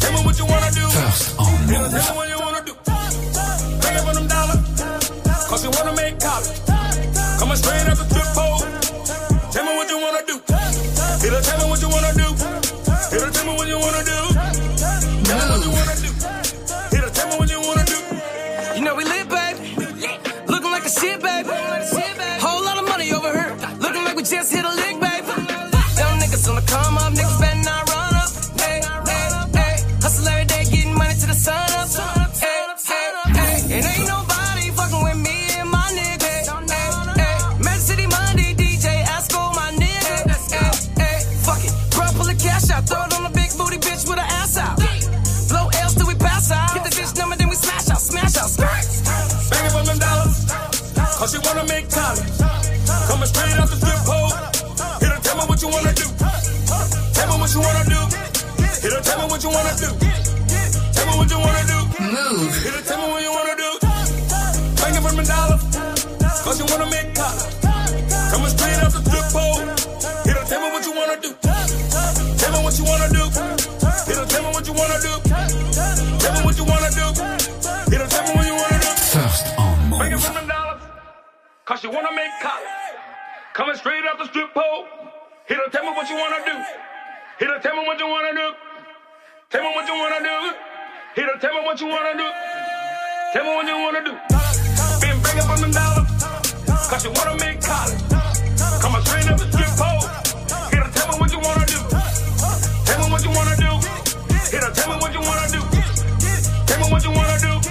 Tell me what you wanna do. First on Here to Move. tell me what you wanna do. Banging with them dollars. Cause you wanna make college. Coming straight off the strip pole. Coming straight off the strip pole. Here to tell me what you wanna do. Here to tell me what you wanna do. Tell me what you wanna do. Here to tell me what you wanna do. Tell me what you wanna do. Been bringing from them dollars. Cause you wanna make college. Coming straight off the strip pole. Here to tell me what you wanna do. Tell me what you wanna do. Here to tell me what you wanna do. Tell me what you wanna do.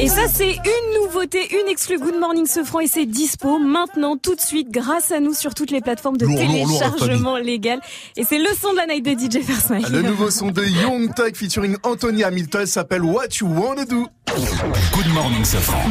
Et ça, c'est une nouveauté, une exclue Good Morning Sofran et c'est dispo maintenant, tout de suite, grâce à nous sur toutes les plateformes de Lourd, lourd, lourd, la téléchargement légal. Et c'est le son de la night de DJ First Mike. Le nouveau son de Young Thug featuring Anthony Hamilton s'appelle What You Wanna Do. Good morning, Safran.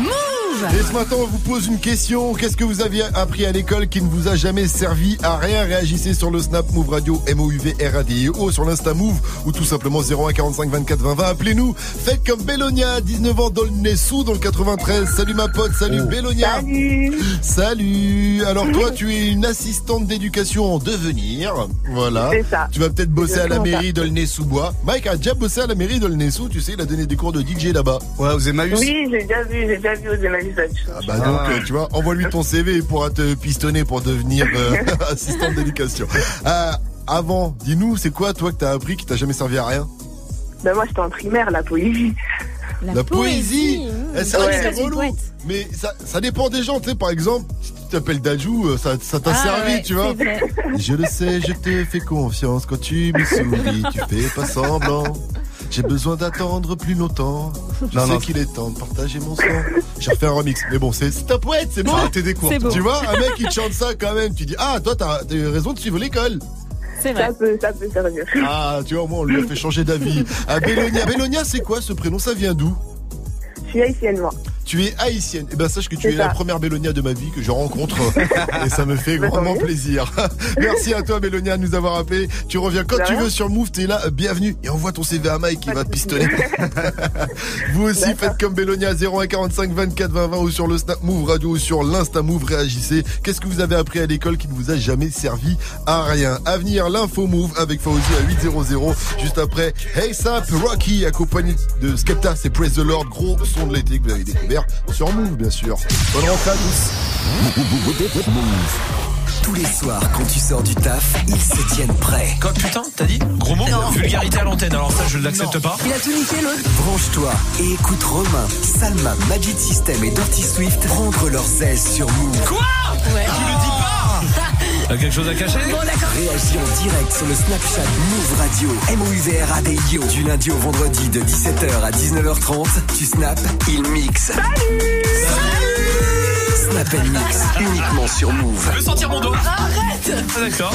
Et ce matin, on vous pose une question. Qu'est-ce que vous aviez appris à l'école qui ne vous a jamais servi à rien? Réagissez sur le Snap Move Radio, M-O-U-V, R-A-D-I-O, sur l'Insta Move, ou tout simplement 01 45 24 20 20. Appelez-nous. Faites comme Bélonia, 19 ans, dans le Nessou, dans le 93. Salut ma pote, salut Bélonia. Salut. Salut. Alors toi, tu es une assistante d'éducation en devenir. Voilà. C'est ça. Tu vas peut-être bosser à la mairie ça. d'Aulnay-sous-Bois. Mike a déjà bossé à la mairie d'Aulnay-sous, tu sais, il a donné des cours de DJ là-bas. Ouais, aux Emmaüs. Oui, j'ai déjà vu, j'ai déjà vu aux Emmaüs. Ah bah donc, euh, tu vois, envoie-lui ton CV, il pourra te pistonner pour devenir euh, assistante d'éducation. Euh, avant, dis-nous, c'est quoi toi que t'as appris qui t'a jamais servi à rien? Ben moi, j'étais en primaire, la poésie. La, poésie, Eh, C'est vrai que Ouais. c'est relou, mais ça, ça dépend des gens, tu sais, par exemple, si tu t'appelles Dajou, ça ça t'a Ah servi, ouais, tu vois. Je le sais, je te fais confiance quand tu me souris, tu fais pas semblant. J'ai besoin d'attendre plus longtemps. Je Non, sais qu'il est temps de partager mon sang. J'ai refait un remix. Mais bon, c'est c'est un poète, c'est bon. Arrêtez des cours. Tu vois, un mec qui te chante ça quand même. Tu dis, ah, toi, t'as t'as eu raison de suivre l'école. C'est vrai. Ça peut, ça peut servir. Ah, tu vois, au moins, on lui a fait changer d'avis. Ah, Bélonia. Bélonia, c'est quoi ce prénom? Ça vient d'où? Je suis haïtienne, moi. Tu es haïtienne. Eh ben, sache que tu es la première Bélonia de ma vie que je rencontre. et ça me fait Bah, grandement plaisir. Merci à toi, Bélonia, de nous avoir appelé. Tu reviens quand tu veux sur Move. T'es là. euh, Bienvenue. Et envoie ton CV à Mike qui va te pistonner. Vous aussi, faites comme Bélonia 0145 24 20 20 ou sur le Snap Move Radio ou sur l'Insta Move. Réagissez. Qu'est-ce que vous avez appris à l'école qui ne vous a jamais servi à rien? À venir, l'info Move avec Fauzi à 800. Juste après, Hey Sap, Rocky, accompagné de Skepta, c'est Praise the Lord. Gros son de l'été que vous avez découvert sur Move, bien sûr. Bonne rentrée à tous. Tous les soirs, quand tu sors du taf, ils se tiennent prêts. Quoi, putain, t'as dit Gros mot Vulgarité à l'antenne, alors ça, je ne l'accepte pas. Il a tout niqué l'autre. Branche-toi et écoute Romain, Salma, Magic System et Dirty Swift prendre leurs aises sur Move. Quoi? Ouais. Tu le dis pas T'as quelque chose à cacher Réagis en direct sur le Snapchat Move Radio. M-O-U-V-R-A-D-I-O. Du lundi au vendredi de 17h à 19h30. Tu snaps, il mixe. Snap and Mix, uniquement sur Move. Je veux sentir mon doigt. Arrête Ah, D'accord.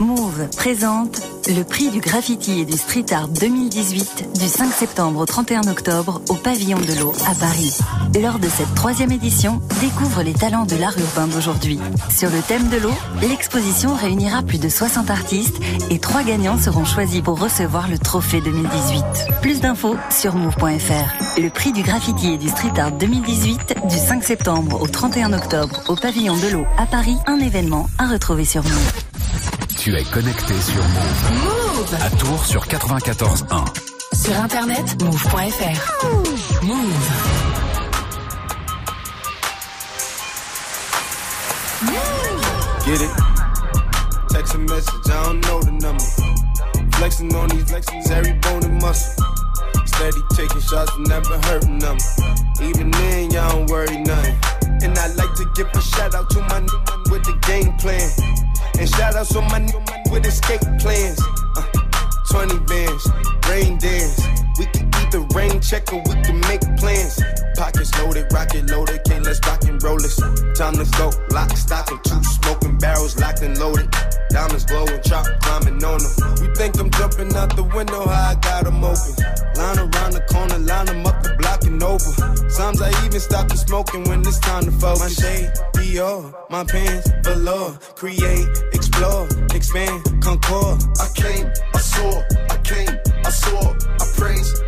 Move présente le prix du graffiti et du street art 2018 du 5 septembre au 31 octobre au Pavillon de l'Eau à Paris. Lors de cette troisième édition, découvre les talents de l'art urbain d'aujourd'hui. Sur le thème de l'eau, l'exposition réunira plus de 60 artistes et trois gagnants seront choisis pour recevoir le trophée 2018. Plus d'infos sur move.fr. Le prix du graffiti et du street art 2018 du 5 septembre au 31 octobre au Pavillon de l'Eau à Paris, un événement à retrouver sur Move. Tu es connecté sur Move. Move À Tours sur 94.1. Sur internet, move.fr. Move. Get it? Text a message, I don't know the number. Flexing on these flexes, every bone and muscle. Steady taking shots, never hurting them. Even then, y'all don't worry nothing. And I like to give a shout out to my new man with the game plan. And shout out to my man with escape plans. Uh, 20 bands, rain dance. We can rain check or we can make plans. Pockets loaded, rocket loaded, okay, let's rock and roll this. Time to go, lock, stock, and two smoking barrels locked and loaded. Diamonds glowing, chop climbing on them. You think I'm jumping out the window, how I got them open. Line around the corner, line them up the block and over. Sometimes I even stop the smoking when it's time to focus. My shade, Dior, my pants, velour. Create, explore, expand, concord. I came, I saw, I came, I saw, I praise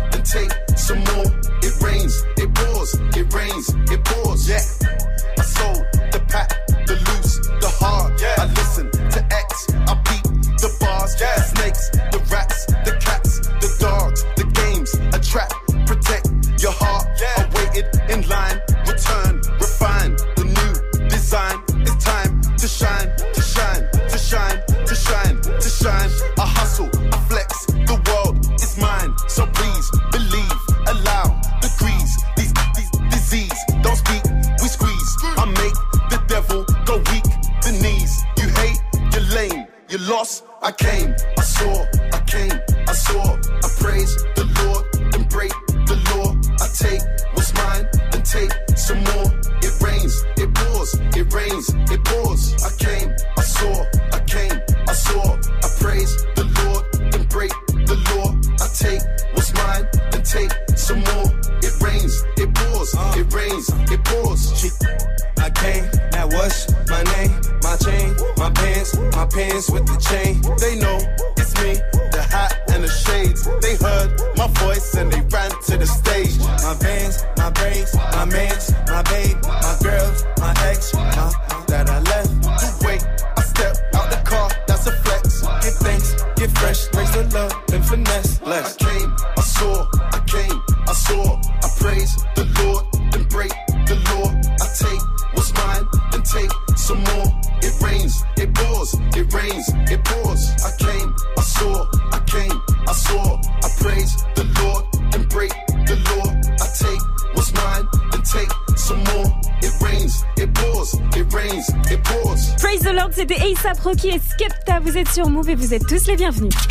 les bienvenus.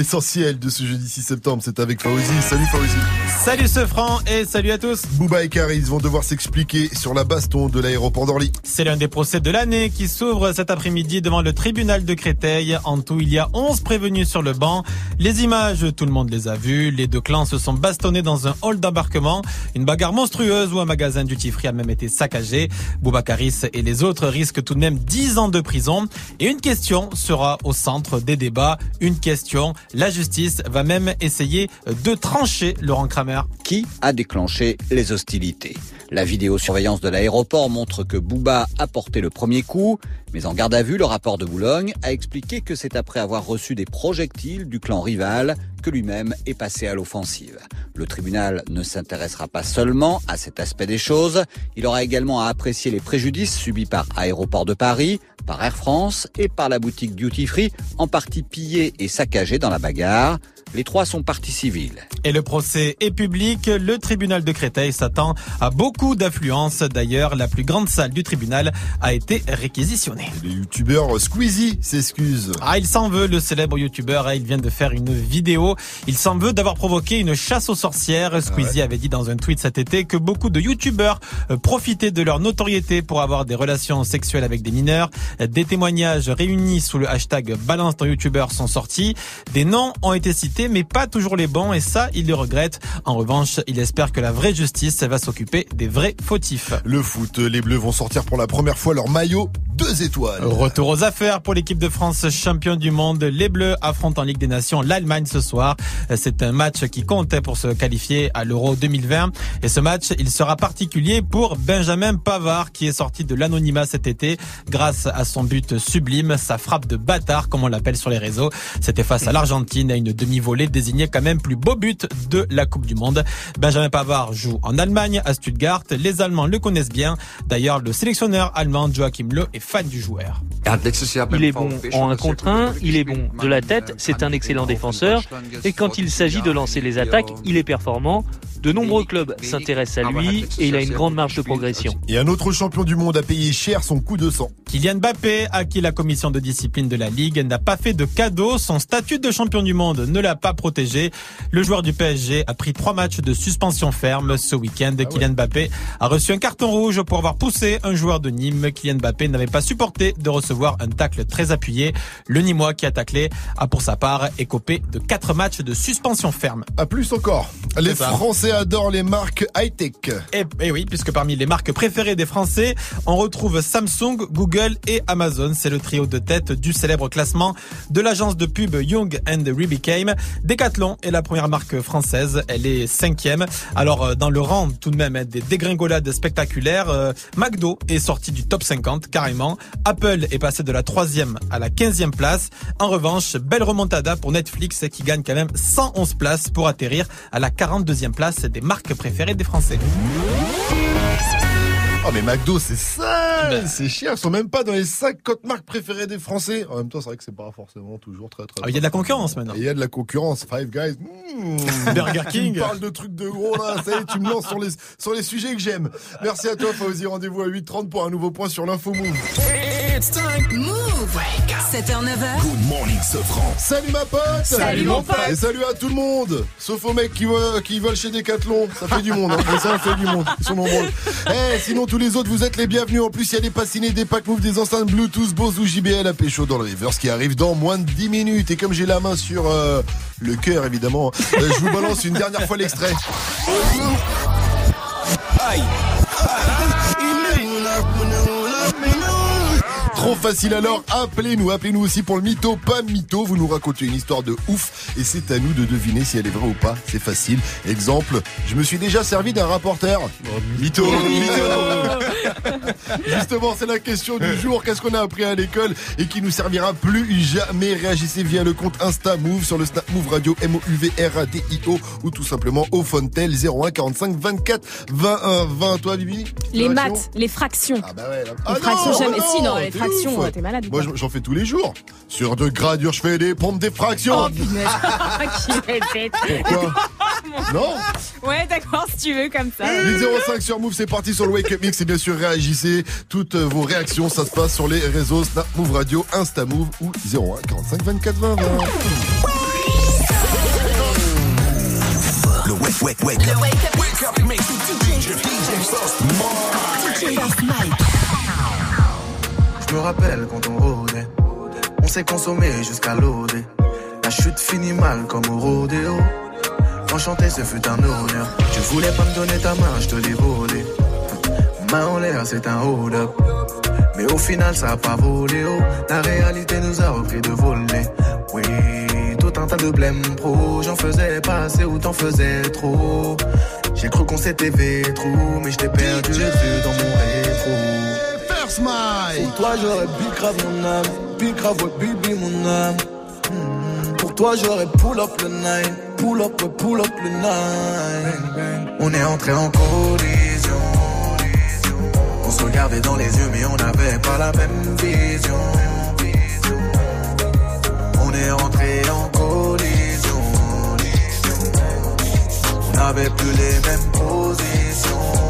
L'essentiel de ce jeudi 6 septembre, c'est avec Fauzi. Salut Fauzi. Salut Sofran et salut à tous. Booba et Caris vont devoir s'expliquer sur la baston de l'aéroport d'Orly. C'est l'un des procès de l'année qui s'ouvre cet après-midi devant le tribunal de Créteil. En tout, il y a 11 prévenus sur le banc. Les images, tout le monde les a vues. Les deux clans se sont bastonnés dans un hall d'embarquement. Une bagarre monstrueuse où un magasin duty free a même été saccagé. Booba Caris et les autres risquent tout de même 10 ans de prison. Et une question sera au centre des débats. Une question. La justice va même essayer de trancher Laurent Kramer. Qui a déclenché les hostilités? La vidéosurveillance de l'aéroport montre que Bouba a porté le premier coup, mais en garde à vue, le rapport de Boulogne a expliqué que c'est après avoir reçu des projectiles du clan rival que lui-même est passé à l'offensive. Le tribunal ne s'intéressera pas seulement à cet aspect des choses, il aura également à apprécier les préjudices subis par Aéroport de Paris, par Air France et par la boutique Duty Free, en partie pillée et saccagée dans la bagarre. Les trois sont parties civiles. Et le procès est public. Le tribunal de Créteil s'attend à beaucoup d'affluence. D'ailleurs, la plus grande salle du tribunal a été réquisitionnée. Les youtubeurs Squeezie s'excuse. Ah, il s'en veut, le célèbre youtubeur. hein, Il vient de faire une vidéo. Il s'en veut d'avoir provoqué une chasse aux sorcières. Squeezie avait dit dans un tweet cet été que beaucoup de youtubeurs euh, profitaient de leur notoriété pour avoir des relations sexuelles avec des mineurs. Des témoignages réunis sous le hashtag balance ton youtubeur sont sortis. Des noms ont été cités, mais pas toujours les bons. Et ça, il le regrette. En revanche, il espère que la vraie justice va s'occuper des vrais fautifs. Le foot, les Bleus vont sortir pour la première fois leur maillot deux étoiles. Retour aux affaires pour l'équipe de France champion du monde. Les Bleus affrontent en Ligue des Nations l'Allemagne ce soir. C'est un match qui comptait pour se qualifier à l'Euro 2020. Et ce match, il sera particulier pour Benjamin Pavard qui est sorti de l'anonymat cet été grâce à son but sublime, sa frappe de bâtard comme on l'appelle sur les réseaux. C'était face à l'Argentine à une demi-volée désignée quand même plus beau but de la Coupe du Monde. Benjamin Pavard joue en Allemagne à Stuttgart. Les Allemands le connaissent bien. D'ailleurs, le sélectionneur allemand Joachim Löw est fan du joueur. Il est bon en un contre un, il est bon de la tête, c'est un excellent défenseur. Et quand il s'agit de lancer les attaques, il est performant. De nombreux clubs s'intéressent à lui et il a une grande marge de progression. Et un autre champion du monde a payé cher son coup de sang. Kylian Mbappé, à qui la commission de discipline de la Ligue n'a pas fait de cadeau, son statut de champion du monde ne l'a pas protégé. Le joueur du PSG a pris trois matchs de suspension ferme ce week-end. Kylian Mbappé a reçu un carton rouge pour avoir poussé un joueur de Nîmes. Kylian Mbappé n'avait pas supporté de recevoir un tacle très appuyé. Le Nîmois qui a taclé a pour sa part écopé de quatre matchs de suspension ferme. À plus encore. Les ça. Français adorent les marques high-tech. Et, et oui, puisque parmi les marques préférées des Français, on retrouve Samsung, Google et Amazon. C'est le trio de tête du célèbre classement de l'agence de pub Young and Became. Decathlon est la première marque française. Elle est cinquième. Alors, euh, dans le rang tout de même des dégringolades spectaculaires, euh, McDo est sorti du top 50 carrément. Apple est passé de la troisième à la quinzième place. En revanche, belle remontada pour Netflix qui gagne quand même 111 places pour atterrir à la 42e place des marques préférées des Français. Oh mais McDo c'est ça Ben. C'est cher, ils sont même pas dans les 50 marques préférées des Français. En même temps c'est vrai que c'est pas forcément toujours très très... Ah, Il y a de la concurrence maintenant. Il y a de la concurrence, Five Guys. mmh. Burger Tu King. me parles de trucs de gros là, ça y est, tu me lances sur les, sur les sujets que j'aime. Merci à toi Fauzi, rendez-vous à 8h30 pour un nouveau point sur l'info Move. Move 7h, 9h. Good morning, Sofran. Salut ma pote Salut, mon pote. Et salut à tout le monde Sauf aux mecs qui, veulent- qui veulent chez Decathlon, ça fait du monde, hein. Mais ça fait du monde, ils sont nombreux. Eh, sinon tous les autres vous êtes les bienvenus, en plus il y a des passinés, des packs move, des enceintes Bluetooth, Bose ou JBL à pécho dans le reverse qui arrive dans moins de 10 minutes. Et comme j'ai la main sur euh, le cœur évidemment, euh, je vous balance une dernière fois l'extrait. Trop facile alors appelez-nous, appelez-nous aussi pour le mytho, pas mytho, vous nous racontez une histoire de ouf et c'est à nous de deviner si elle est vraie ou pas, c'est facile. Exemple, je me suis déjà servi d'un rapporteur. mytho, mytho. Justement, c'est la question du jour, qu'est-ce qu'on a appris à l'école et qui nous servira plus jamais? Réagissez via le compte Insta Move sur le Snap Move Radio M-O-U-V-R-A-D-I-O ou tout simplement au Fontel 01 45 24 21 20. Toi, Bibi Les maths, les fractions. Ah bah ouais, là- Les Ah fractions non, jamais. oh si, non, les t'es fractions, ouf. t'es malade. ou Moi, j'en fais tous les jours. Sur de gradure, je fais des pompes des fractions. Oh punaise. Qu'il est bête. Pourquoi Non Ouais, d'accord, si tu veux, comme ça. 805 sur Move, c'est parti sur le Wake Up Mix et bien sûr réagissez. Toutes vos réactions, ça se passe sur les réseaux Snap Move Radio, Insta Move ou 01 45 24 20 20. Le wake, wake, wake. Le wake up, wake up mix. DJ, Je me rappelle quand on rôdait. On s'est consommé jusqu'à l'OD. La chute finit mal comme au rodéo. Enchanté, ce fut un honneur. Tu voulais pas me donner ta main, je te l'ai volé. Main en l'air, c'est un hold up. Mais au final, ça a pas volé haut. La réalité nous a repris de voler. Oui, tout un tas de blême pro. J'en faisais pas assez ou t'en faisais trop. J'ai cru qu'on s'était vétrou, mais je t'ai perdu vue dans mon rétro. Pour toi, j'aurais big grave mon âme. Big grave, bibi mon âme. Pour toi, j'aurais pull up le nine. Pull up, pull up le nine. On est entré en collision. On se regardait dans les yeux, mais on n'avait pas la même vision. On est rentré en collision. On n'avait plus les mêmes positions.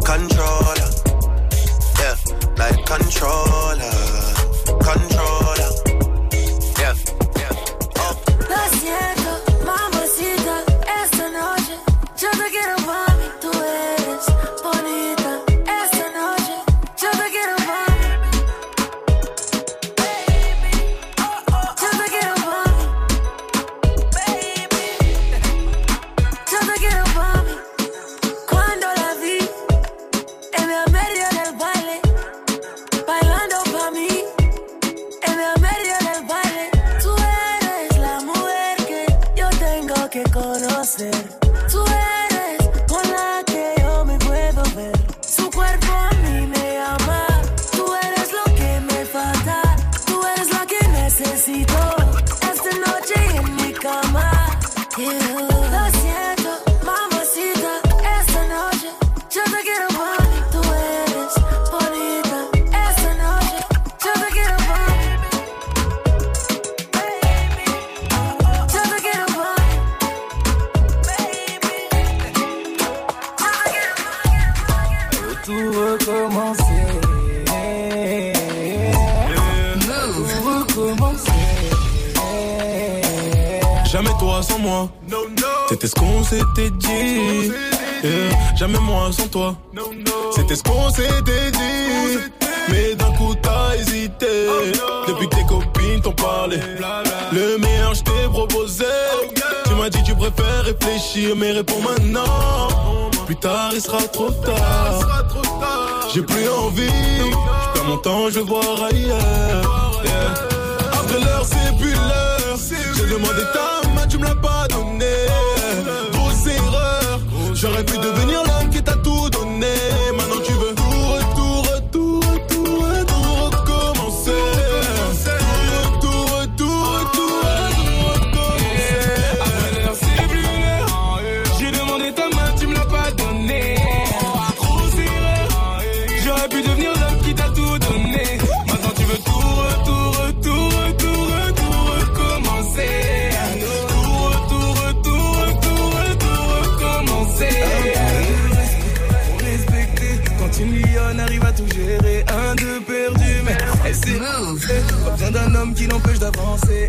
controller. Yeah, like controller, controller. Yeah, yeah. Oh. Lo s'était dit. Jamais moi sans toi. C'était ce qu'on s'était dit. Mais d'un coup t'as hésité. Depuis que tes copines t'ont parlé. Le meilleur je t'ai proposé. Tu m'as dit tu préfères réfléchir, mais réponds maintenant. Plus tard il sera trop tard. J'ai plus envie. Je perds mon temps, je vais voir ailleurs. Après l'heure, c'est plus l'heure. J'ai demandé ta main, tu me l'as pas donné. J'aurais pu devenir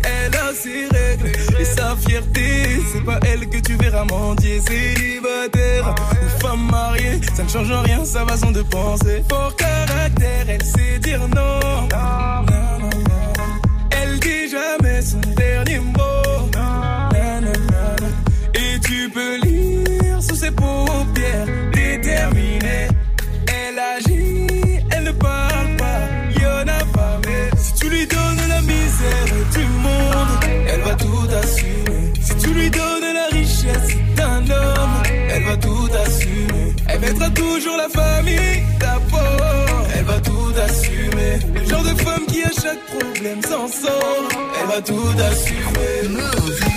Elle a ses règles et sa fierté. C'est pas elle que tu verras mendier. Célibataire ou femme mariée, ça ne change rien sa façon de penser. Fort caractère, elle sait dire non. Problème s'en sort. Elle va tout assumer.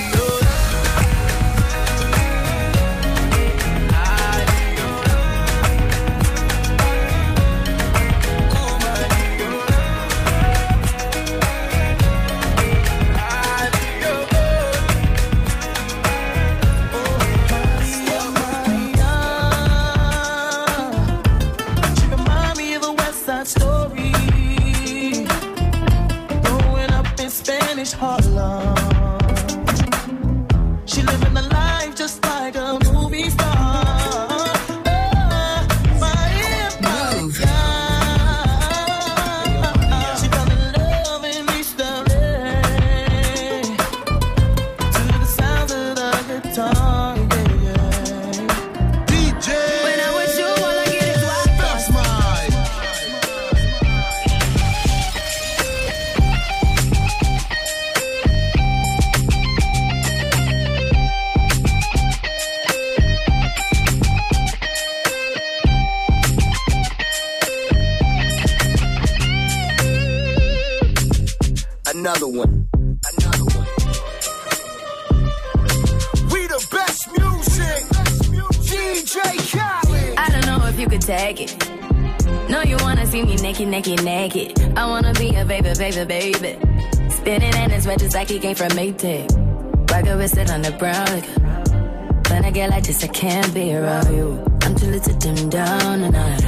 Came from Maytag. Rocket with it on the brown. Like, when I get like this, I can't be around you. I'm too little to dim down and night.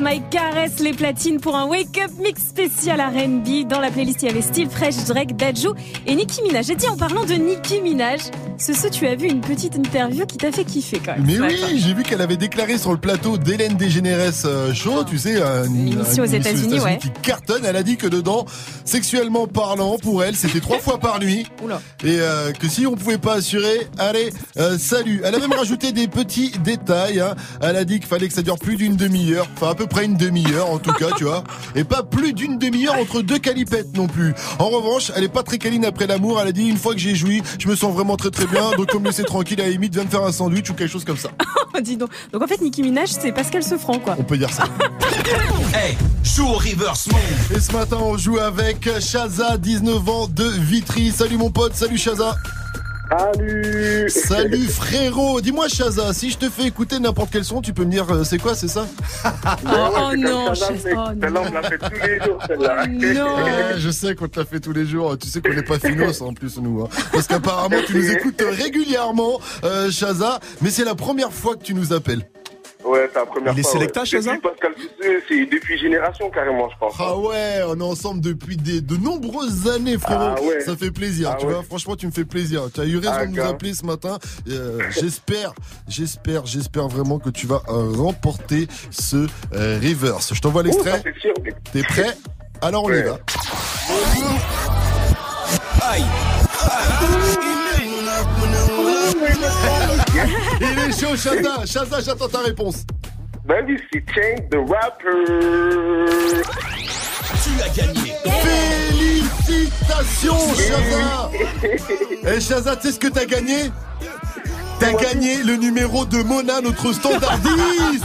Mike caresse les platines pour un wake-up mix spécial R&B. Dans la playlist, il y avait Steve Fresh, Drake, Dajou et Nicki Minaj. J'ai dit en parlant de Nicki Minaj, ce tu as vu une petite interview qui t'a fait kiffer quand même. Mais oui, j'ai vu qu'elle avait déclaré sur le plateau d'Hélène DeGeneres euh, Show, tu sais, un- Une émission aux États-Unis, ouais. qui cartonne. Elle a dit que dedans, sexuellement parlant, pour elle, c'était trois fois par nuit. Oula. Et euh, que si on pouvait pas assurer, allez, euh, salut. Elle a même rajouté des petits détails. hein. Elle a dit qu'il fallait que ça dure plus d'une demi-heure, enfin à peu près une demi-heure en tout cas, tu vois. Et pas plus d'une demi-heure entre deux calipettes non plus. En revanche, elle est pas très câline après l'amour. Elle a dit une fois que j'ai joui, je me sens vraiment très très bien. Donc comme me laisser tranquille, à la limite, va me faire un sandwich ou quelque chose comme ça. Dis donc. Donc en fait, Nicki Minaj, c'est Pascal Sefranc quoi. On peut dire ça. Hey, joue au reverse move. Et ce matin, on joue avec Shaza, 19 ans de Vitry. Salut mon pote, salut Shaza. Salut Salut frérot Dis-moi Chaza, si je te fais écouter n'importe quel son, tu peux me dire euh, c'est quoi, c'est ça? Oh, oh non, je- oh Celle-là, on me l'a fait tous les jours, celle-là. Ouais, je sais qu'on te l'a fait tous les jours. Tu sais qu'on n'est pas finos en plus nous. hein. Parce qu'apparemment tu nous écoutes régulièrement, euh, Chaza, mais c'est la première fois que tu nous appelles. Ouais, c'est la première Il est fois. sélecta, ouais. Shazam Depuis Pascal c'est depuis Génération carrément, je pense. Ah ouais, on est ensemble depuis des, de nombreuses années, frérot. Ah ouais. Ça fait plaisir, Ah tu ouais. vois. Franchement, tu me fais plaisir. Tu as eu raison Ah, de nous grave. appeler ce matin. Euh, j'espère, j'espère, j'espère vraiment que tu vas euh, remporter ce euh, reverse. Je t'envoie l'extrait. T'es prêt? Alors on y va. Aïe. Il est chaud, Chaza. Chaza, j'attends ta réponse. Oui, c'est Chain the Rapper. Tu as gagné. Félicitations, Chaza. Eh Chaza, tu sais ce que t'as gagné? T'as gagné le numéro de Mona, notre standardiste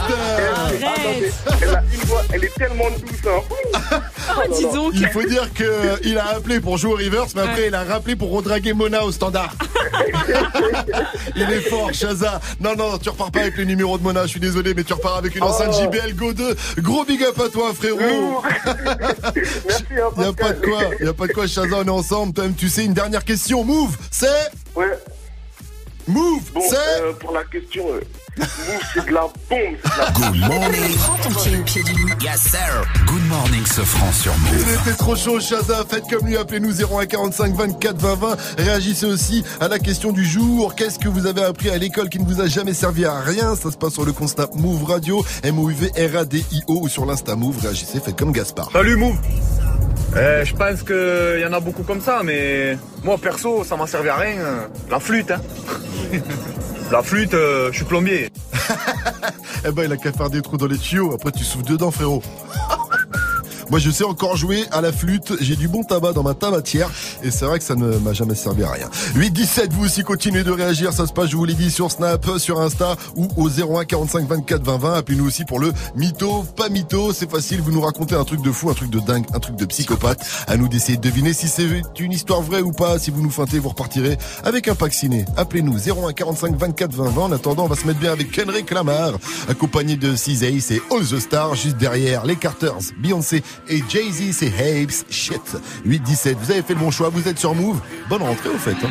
Attendez, elle a une voix, elle est tellement douce, hein. Oh, Il faut dire qu'il a appelé pour jouer au reverse, mais après il a rappelé pour redraguer Mona au standard. il est fort, Chaza. Non, non, tu repars pas avec le numéro de Mona, je suis désolé, mais tu repars avec une enceinte Oh. JBL Go 2. Gros big up à toi, frérot. Merci, hein, Y a pas de quoi, y a pas de quoi, Chaza, on est ensemble. Toi-même, tu sais, une dernière question. Move, c'est Ouais. Move, Bon, c'est euh, pour la question, euh, Move, c'est de la bombe, la Good morning. Prends ton pied au pied du loup. Yes, sir. Good morning, ce franc sur Move. C'était trop chaud, Chaza. Faites comme lui, appelez-nous 0145 24 20 20. Réagissez aussi à la question du jour. Qu'est-ce que vous avez appris à l'école qui ne vous a jamais servi à rien? Ça se passe sur le constat Move Radio, M-O-U-V-R-A-D-I-O ou sur l'Insta Move. Réagissez, faites comme Gaspard. Salut Move Eh, Je pense qu'il y en a beaucoup comme ça, mais moi perso, ça m'a servi à rien. La flûte, hein. La flûte, euh, je suis plombier. Eh ben, il a qu'à faire des trous dans les tuyaux. Après, tu souffles dedans, frérot. Moi, je sais encore jouer à la flûte. J'ai du bon tabac dans ma tabatière. Et c'est vrai que ça ne m'a jamais servi à rien. 8-17, vous aussi continuez de réagir. Ça se passe, je vous l'ai dit, sur Snap, sur Insta ou au 01 45 24 20 20. Appelez-nous aussi pour le mytho, pas mytho. C'est facile. Vous nous racontez un truc de fou, un truc de dingue, un truc de psychopathe. À nous d'essayer de deviner si c'est une histoire vraie ou pas. Si vous nous feintez, vous repartirez avec un pack ciné. Appelez-nous 01 45 24 20 20. En attendant, on va se mettre bien avec Kendrick Lamar, accompagné de CZA, c'est All the Stars, juste derrière les Carters, Beyoncé et Jay-Z, c'est Habes, shit. 8-17, vous avez fait le bon choix, vous êtes sur Move. Bonne rentrée au fait. hein.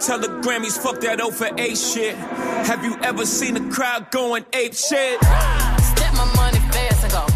Tell the Grammys, fuck that O for A shit. Have you ever seen a crowd going ape shit? Step my money fast and go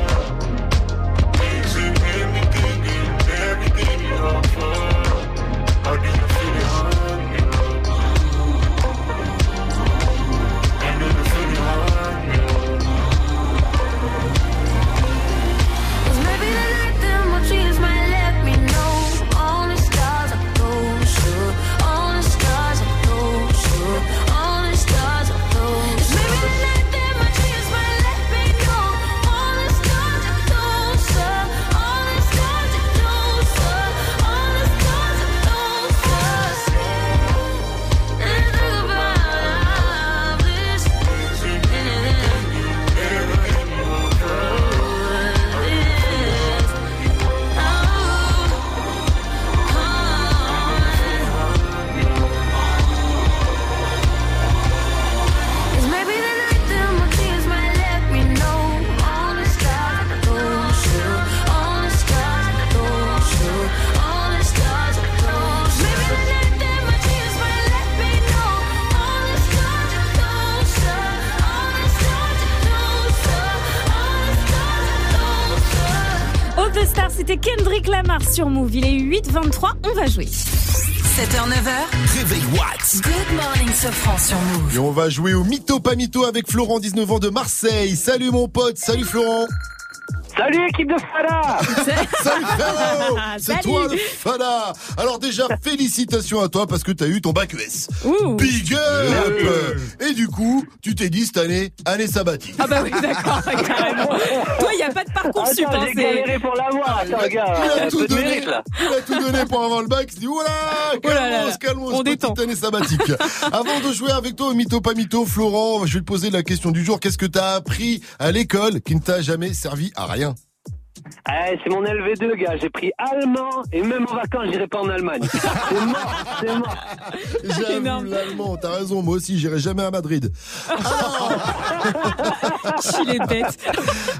Sur Move. Il est 8h23, on va jouer. 7h, 9h. Réveil Watts. Good morning, Sofran sur Move. Et on va jouer au mytho pas mytho avec Florent 19 ans de Marseille. Salut mon pote, salut Florent. Salut équipe de Fada Salut frérot C'est Salut. toi le Fada Alors déjà, félicitations à toi parce que t'as eu ton bac ES. Big up Et du coup, tu t'es dit cette année, année sabbatique. Ah bah oui, d'accord, carrément. Toi, il n'y a pas de parcours Attends, super. j'ai galéré pour l'avoir, attends, gars, il a un tout peu de donné, mérite, là. il a tout donné pour avoir le bac. Il s'est dit, voilà, Oh calmos, là. calmos, On petite année sabbatique. Avant de jouer avec toi au mytho pas mytho, Florent, je vais te poser la question du jour. Qu'est-ce que t'as appris à l'école qui ne t'a jamais servi à rien? Eh, c'est mon LV2, gars. J'ai pris allemand et même en vacances, j'irai pas en Allemagne. C'est mort, c'est mort. J'avoue, l'allemand, t'as raison, moi aussi, j'irai jamais à Madrid. Il est bête.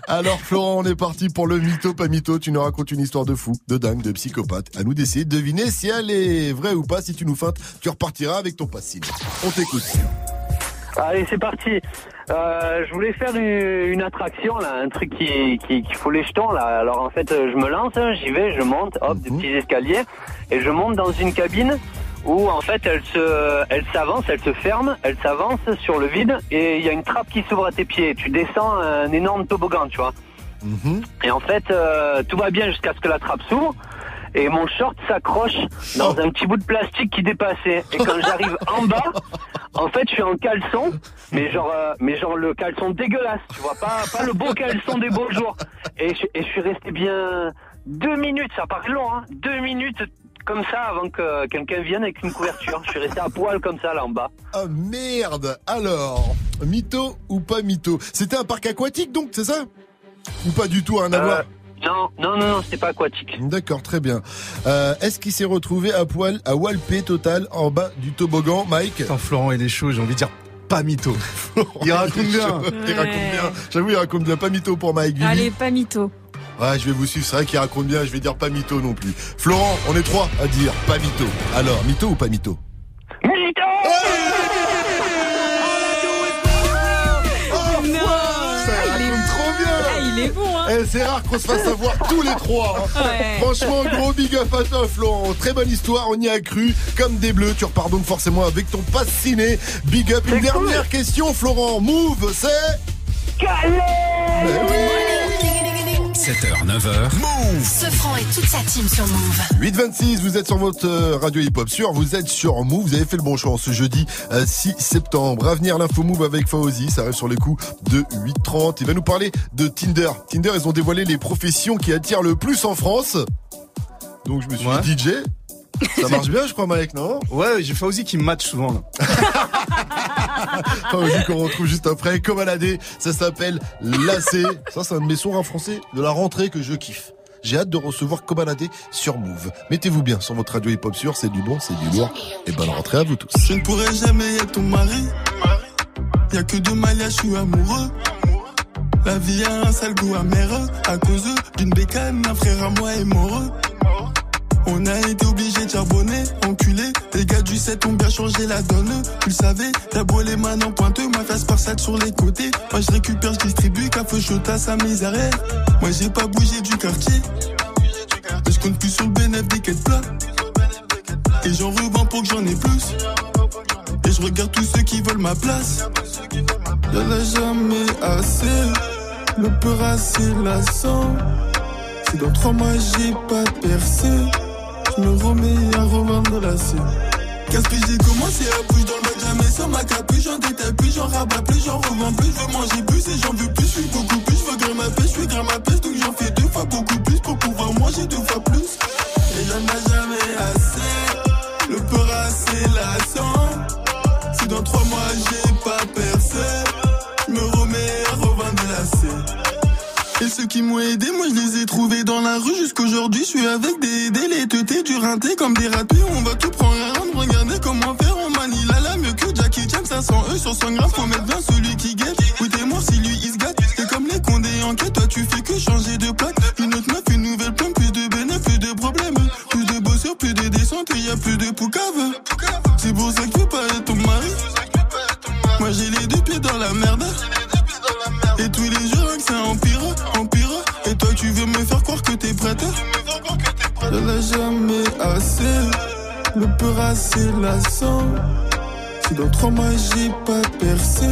Alors Florent, on est parti pour le mytho pas mytho. Tu nous racontes une histoire de fou, de dingue, de psychopathe. À nous d'essayer de deviner si elle est vraie ou pas. Si tu nous feintes, tu repartiras avec ton passif. On t'écoute. Allez, c'est parti. Euh, je voulais faire une, une attraction, là, un truc qui, qui, qui fout les jetons, là. Alors, en fait, euh, je me lance, hein, j'y vais, je monte, hop, des petits escaliers, et je monte dans une cabine où, en fait, elle se, elle s'avance, elle se ferme, elle s'avance sur le vide, et il y a une trappe qui s'ouvre à tes pieds. Tu descends un énorme toboggan, tu vois. Et en fait, euh, tout va bien jusqu'à ce que la trappe s'ouvre. Et mon short s'accroche dans un petit bout de plastique qui dépassait. Et quand j'arrive en bas, en fait, je suis en caleçon, mais genre, euh, mais genre le caleçon dégueulasse, tu vois, pas, pas le beau caleçon des beaux jours. Et je, et je suis resté bien deux minutes, ça paraît long, hein, deux minutes comme ça avant que quelqu'un vienne avec une couverture. Je suis resté à poil comme ça là en bas. Ah merde Alors, mytho ou pas mytho? C'était un parc aquatique donc, c'est ça? Ou pas du tout, rien à Euh, voir? Non, non, non, non, c'était pas aquatique. D'accord, très bien. Euh, Est-ce qu'il s'est retrouvé à poil à Walpé total en bas du toboggan, Mike Attends, Florent, il est chaud, j'ai envie de dire pas mytho. Il raconte bien. Il raconte bien. J'avoue, il raconte bien. Pas mytho pour Mike. Allez, pas mytho. Ouais, je vais vous suivre. C'est vrai qu'il raconte bien. Je vais dire pas mytho non plus. Florent, on est trois à dire pas mytho. Alors, mytho ou pas mytho Non Eh, c'est rare qu'on se fasse avoir tous les trois. hein. Ouais. Franchement, gros big up à toi, Florent. Très bonne histoire, on y a cru. Comme des bleus, tu repars donc forcément avec ton pass ciné. Big up. Une dernière question, Florent. Move, c'est. 7h, 9h. Move Sofran et toute sa team sur Move. 826, vous êtes sur votre euh, radio hip-hop sûr, vous êtes sur Move, vous avez fait le bon choix ce jeudi euh, 6 septembre. À venir l'info Move avec Fauzi, ça arrive sur les coups de 8h30. Il va nous parler de Tinder. Tinder, ils ont dévoilé les professions qui attirent le plus en France. Donc je me suis dit DJ. Ça marche bien, je crois, Mike, non Ouais, j'ai Fauzi qui me match souvent là. Fauzi qu'on retrouve juste après, comme à l'AD, ça s'appelle Lacé. Ça, c'est un de mes sons en français de la rentrée que je kiffe. J'ai hâte de recevoir Kobalade sur Move. Mettez-vous bien sur votre radio hip-hop sûr, c'est du bon, c'est du lourd. Et bonne rentrée à vous tous. Je ne pourrai jamais être ton mari. Y'a que deux mariages, je suis amoureux. La vie a un sale goût amer à cause d'une bécane, un frère à moi est mort. On a été obligé de charbonner, enculé. Les gars du 7 ont bien changé la donne. Tu le savais, t'as beau les mains en pointeux, ma face parsate sur les côtés. Moi je récupère, je distribue, café à sa misère. Moi j'ai pas bougé du quartier. Mais je compte plus sur le bénéfice des quêtes plats. Et j'en revends pour que j'en ai plus. Et je regarde tous ceux qui veulent ma place. Y'en a jamais assez. Le peur assez lassant. Si dans trois mois j'ai pas percé, me remets à revendre la. Qu'est-ce que j'ai commencé à bouger dans le bac, jamais sans ma capuche, j'en détaille plus, j'en rabats plus, j'en revends plus, je veux manger plus et j'en veux plus, je suis beaucoup plus, je veux grimper ma pêche, je suis grimper ma pêche, donc j'en fais deux fois beaucoup plus pour pouvoir manger deux fois plus. Et j'en ai jamais assez, ceux qui m'ont aidé, moi je les ai trouvés dans la rue jusqu'aujourd'hui. Je suis avec des délais, teutés, du rinté comme des ratés. On va tout prendre à rendre, regardez comment faire. On manie la la mieux que Jackie Chan, 500 E sur 100 grammes. Faut mettre bien celui qui t'es mort si lui il se gâte. C'est comme les condés en quête, toi tu fais que changer de plaque. Une autre meuf, une nouvelle pomme, plus de bénéfices, plus de problèmes. Plus de bossures, plus de descentes, y a plus de poucave. C'est pour ça que veux pas être ton mari. Moi j'ai les deux pieds dans la merde. Et tous les jours que ça empire. Veux me faire croire que t'es prête Je l'ai jamais assez, le peur assez lassant. Si dans trois mois j'ai pas percé,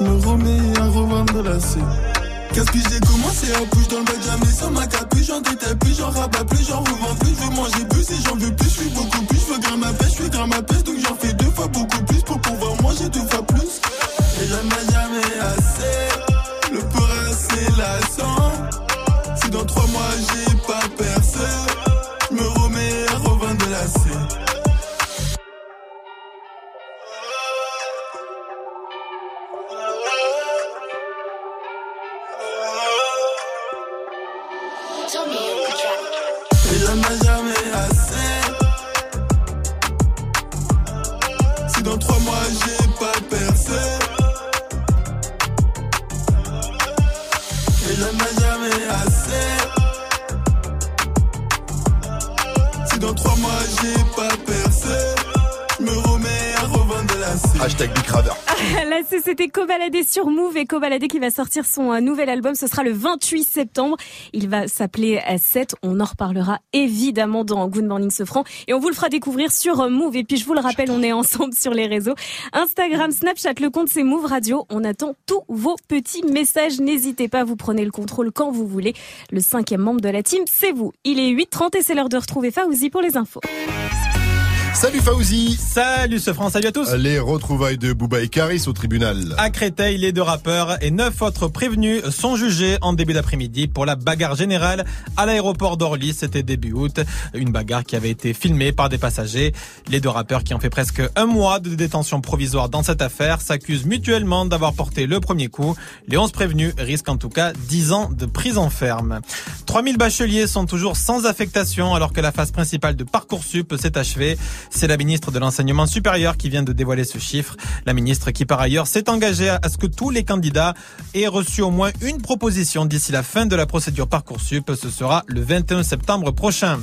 je me remets à revendre la scène. Qu'est-ce que j'ai commencé à bouger dans le bac, jamais sans ma capuche, j'en détaille plus, j'en rabats plus, j'en revends plus, je veux manger plus et j'en veux plus, je suis beaucoup plus, je veux grimper ma pêche, je suis grimper ma pêche, donc j'en fais deux fois beaucoup plus pour pouvoir manger deux fois plus. Et ai Hashtag Big Raver. Là, c'était Cobaladé sur Move et Cobaladé qui va sortir son euh, nouvel album. Ce sera le 28 septembre. Il va s'appeler euh, 7. On en reparlera évidemment dans Good Morning Sofran et on vous le fera découvrir sur euh, Move. Et puis, je vous le rappelle, on est ensemble sur les réseaux. Instagram, Snapchat, le compte c'est Move Radio. On attend tous vos petits messages. N'hésitez pas, vous prenez le contrôle quand vous voulez. Le cinquième membre de la team, c'est vous. Il est 8h30 et c'est l'heure de retrouver Faouzi pour les infos. Salut Fauzi Salut ce France, salut à tous Les retrouvailles de Booba et Karis au tribunal. À Créteil, les deux rappeurs et neuf autres prévenus sont jugés en début d'après-midi pour la bagarre générale à l'aéroport d'Orly. C'était début août. Une bagarre qui avait été filmée par des passagers. Les deux rappeurs qui ont fait presque un mois de détention provisoire dans cette affaire s'accusent mutuellement d'avoir porté le premier coup. Les 11 prévenus risquent en tout cas 10 ans de prison ferme. 3000 bacheliers sont toujours sans affectation alors que la phase principale de Parcoursup s'est achevée. C'est la ministre de l'Enseignement supérieur qui vient de dévoiler ce chiffre. La ministre qui par ailleurs s'est engagée à ce que tous les candidats aient reçu au moins une proposition d'ici la fin de la procédure Parcoursup. Ce sera le 21 septembre prochain.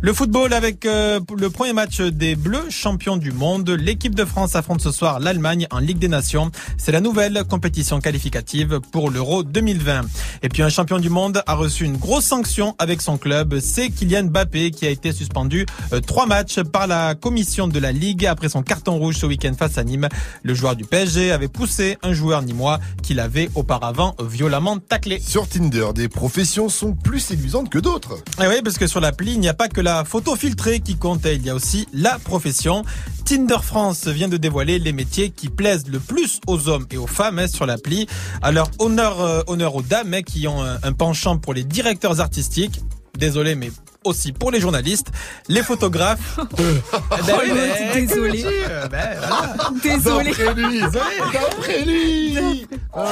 Le football avec euh, le premier match des Bleus, champions du monde. L'équipe de France affronte ce soir l'Allemagne en Ligue des Nations. C'est la nouvelle compétition qualificative pour l'Euro 2020. Et puis un champion du monde a reçu une grosse sanction avec son club. C'est Kylian Mbappé qui a été suspendu euh, trois matchs par la commission de la Ligue après son carton rouge ce week-end face à Nîmes. Le joueur du PSG avait poussé un joueur nîmois qu'il avait auparavant violemment taclé. Sur Tinder, des professions sont plus séduisantes que d'autres. Et oui, parce que sur l'appli, il n'y a pas que la photo filtrée qui compte, il y a aussi la profession. Tinder France vient de dévoiler les métiers qui plaisent le plus aux hommes et aux femmes hein, sur l'appli. Alors honneur, euh, honneur aux dames hein, qui ont un, un penchant pour les directeurs artistiques. Désolé, mais aussi pour les journalistes, les photographes. Eh ben oui, mais- Désolé. Euh, ben, voilà. Désolé. D'après lui, d'après lui. Ah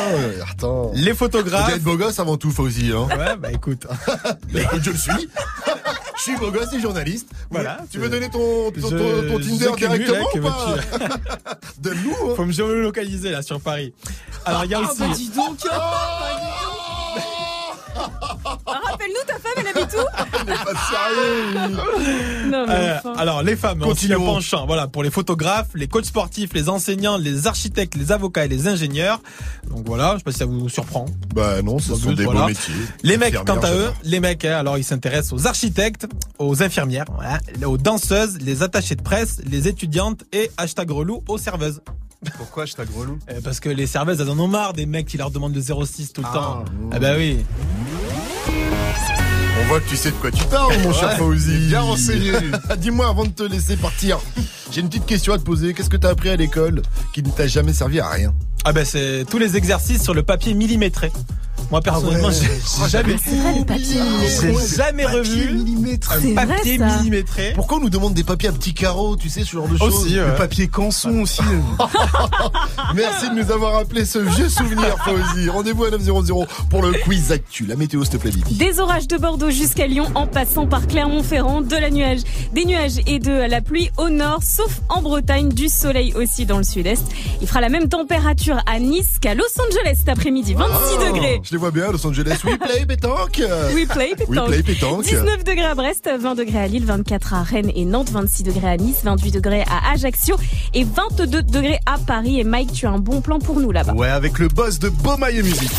attends. Les photographes. Vous êtes beau gosse avant tout, Fauzi. Hein. Ouais, bah écoute. Mais je le suis. Je suis beau gosse et journaliste. Voilà, Tu veux donner ton, ton, ton- Je- ton je Tinder directement hein, ou pas Donne-nous. hein. Faut me géolocaliser là sur Paris. Alors il y a Ah aussi. bah dis donc Ah, Rappelle-nous ta femme, elle habite où Pas sérieux. Non mais Euh, enfin. alors les femmes Continuons. penchant voilà pour les photographes, les coachs sportifs, les enseignants, les architectes, les avocats et les ingénieurs. Donc voilà, je sais pas si ça vous surprend. Bah non, ce Bah, sont des voilà. beaux métiers. Les mecs, quant à eux, les mecs, hein, alors ils s'intéressent aux architectes, aux infirmières, voilà, aux danseuses, les attachés de presse, les étudiantes et hashtag relou aux serveuses. Pourquoi je tag relou? Euh, Parce que les serveuses, elles en ont marre des mecs qui leur demandent le 06 tout le Ah, temps. Ah bah oui. On voit que tu sais de quoi tu parles, mon cher Ouais, Fauzi. bien renseigné. Dis-moi avant de te laisser partir, j'ai une petite question à te poser. Qu'est-ce que t'as appris à l'école qui ne t'a jamais servi à rien? Ah bah c'est tous les exercices sur le papier millimétré. Moi personnellement, ouais. j'ai jamais, j'ai jamais revu un papier millimétré. Pourquoi on nous demande des papiers à petits carreaux, tu sais, ce genre de choses. Le papier canson aussi. Merci de nous avoir rappelé ce vieux souvenir, Fauzi. Rendez-vous à 900 pour le quiz actu. La météo, s'il te plaît, Vivi. Des orages de Bordeaux jusqu'à Lyon en passant par Clermont-Ferrand, de la nuage, des nuages et de la pluie au nord, sauf en Bretagne, du soleil aussi dans le sud-est. Il fera la même température à Nice qu'à Los Angeles cet après-midi, 26 Ah, degrés. Je les vois bien, Los Angeles. We play pétanque. We play We pétanque. play pétanque. 19 degrés à Brest, 20 degrés à Lille, 24 à Rennes et Nantes, 26 degrés à Nice, 28 degrés à Ajaccio et 22 degrés à Paris. Et Mike, tu as un bon plan pour nous là-bas. Ouais, avec le boss de Beaumaille Musique.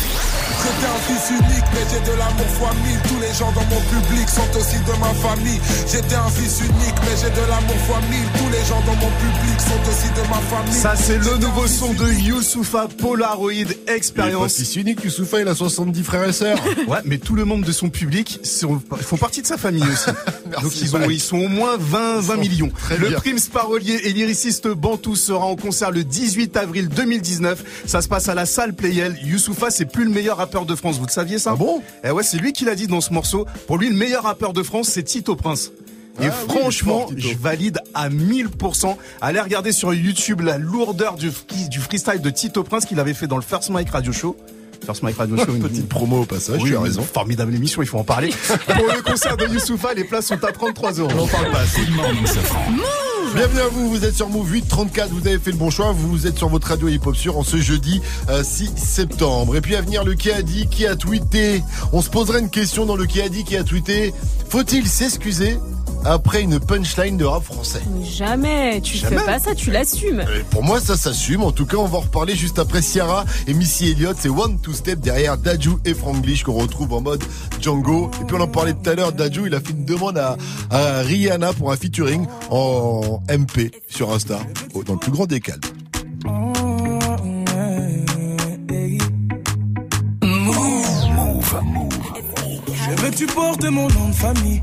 J'étais un fils unique, mais j'ai de l'amour fois mille. Tous les gens dans mon public sont aussi de ma famille. J'étais un fils unique, mais j'ai de l'amour fois mille. Tous les gens dans mon public sont aussi de ma famille. Ça, c'est le nouveau son fils de. Youssoufa Polaroid Il est pas Experience. si unique, Youssoufa, il a 70 frères et sœurs. Ouais, mais tout le membre de son public sont- font partie de sa famille aussi. Merci, Donc ils, ont, Mike. ils sont au moins 20, 20 millions. Le. Prims parolier et lyriciste Bantou sera en concert le 18 avril 2019. Ça se passe à la salle Playel. Youssoufa, c'est plus le meilleur rappeur de France. Vous le saviez ça Ah bon? Eh ouais, c'est lui qui l'a dit dans ce morceau. Pour lui, le meilleur rappeur de France, c'est Tito Prince. Et Ah oui, franchement, je valide à 1000%. Allez regarder sur YouTube la lourdeur du, du freestyle de Tito Prince qu'il avait fait dans le First Mike Radio Show. First Mike Radio Show, une Petite promo au passage, oui, tu as raison. Formidable émission, il faut en parler. Pour le concert de Youssoufa, les places sont à 33 euros. On en parle pas assez. Bienvenue à vous, vous êtes sur Move 834, vous avez fait le bon choix, vous êtes sur votre radio hip-hop sur en ce jeudi euh, 6 septembre. Et puis à venir, le qui a dit, qui a tweeté? On se poserait une question dans le qui a dit, qui a tweeté. Faut-il s'excuser après une punchline de rap français Mais Jamais, tu Jamais. fais pas ça, tu l'assumes. Euh, Pour moi, ça s'assume. En tout cas, on va en reparler juste après Ciara et Missy Elliott. C'est One Two Step derrière Daju et Franglish qu'on retrouve en mode Django. Et puis on en parlait tout à l'heure. Daju, il a fait une demande à, à Rihanna pour un featuring en MP sur Insta, au- dans le plus grand des calmes. Je veux que tu portes mon nom de famille,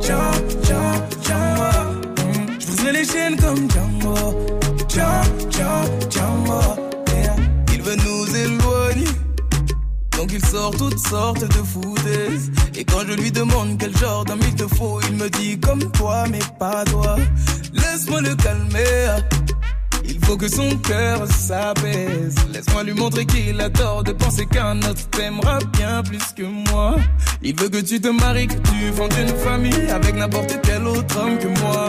Django, Django, Je briserai les chaînes comme Django, Django, Django. Il veut nous éloigner. Donc il sort toutes sortes de foutaises Et quand je lui demande quel genre d'homme il te faut Il me dit comme toi mais pas toi Laisse-moi le calmer Il faut que son cœur s'apaise. Laisse-moi lui montrer qu'il a tort de penser qu'un autre t'aimera bien plus que moi. Il veut que tu te maries, que tu fondes une famille Avec n'importe quel autre homme que moi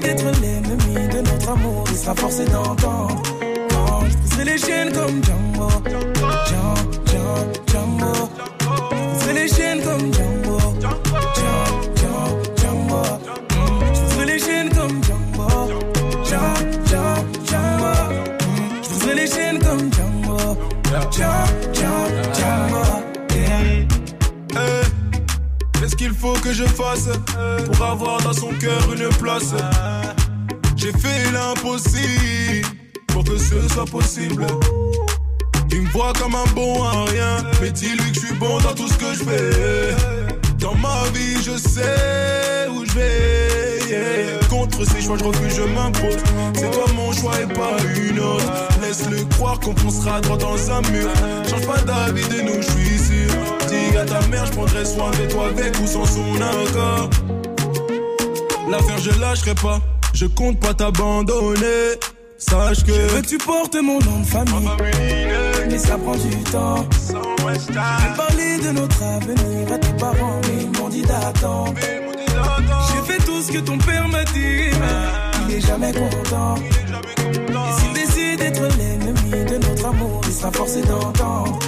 d'être l'ennemi de notre amour Il sera forcé d'entendre. Quand les chaînes comme Django Django, Django, les chaînes comme Django Je les chaînes comme Django Django, Django, les chaînes comme Django, Django, Qu'il faut que je fasse pour avoir dans son cœur une place J'ai fait l'impossible pour que ce soit possible. Il me voit comme un bon à rien, mais dis-lui que je suis bon dans tout ce que je fais. Dans ma vie, je sais où je vais. Contre ces choix, je refuse, je m'impose. C'est toi mon choix et pas une autre. Laisse-le croire qu'on foncera droit dans un mur. Change pas d'avis de nous, je suis sûr. Dis à ta mère, je prendrai soin de toi avec ou sans son accord. L'affaire, je lâcherai pas. Je compte pas t'abandonner. Sache que. Je veux que tu portes mon nom de famille. Mais ça prend du temps. J'ai parlé de notre avenir à tes parents, mais ils m'ont dit d'attendre. J'ai fait tout ce que ton père m'a dit, mais il est jamais content. Et s'il décide d'être l'ennemi de notre amour, il sera forcé d'entendre.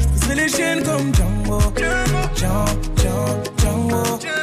Je briserai les chaînes comme Django. Django, Django, Django.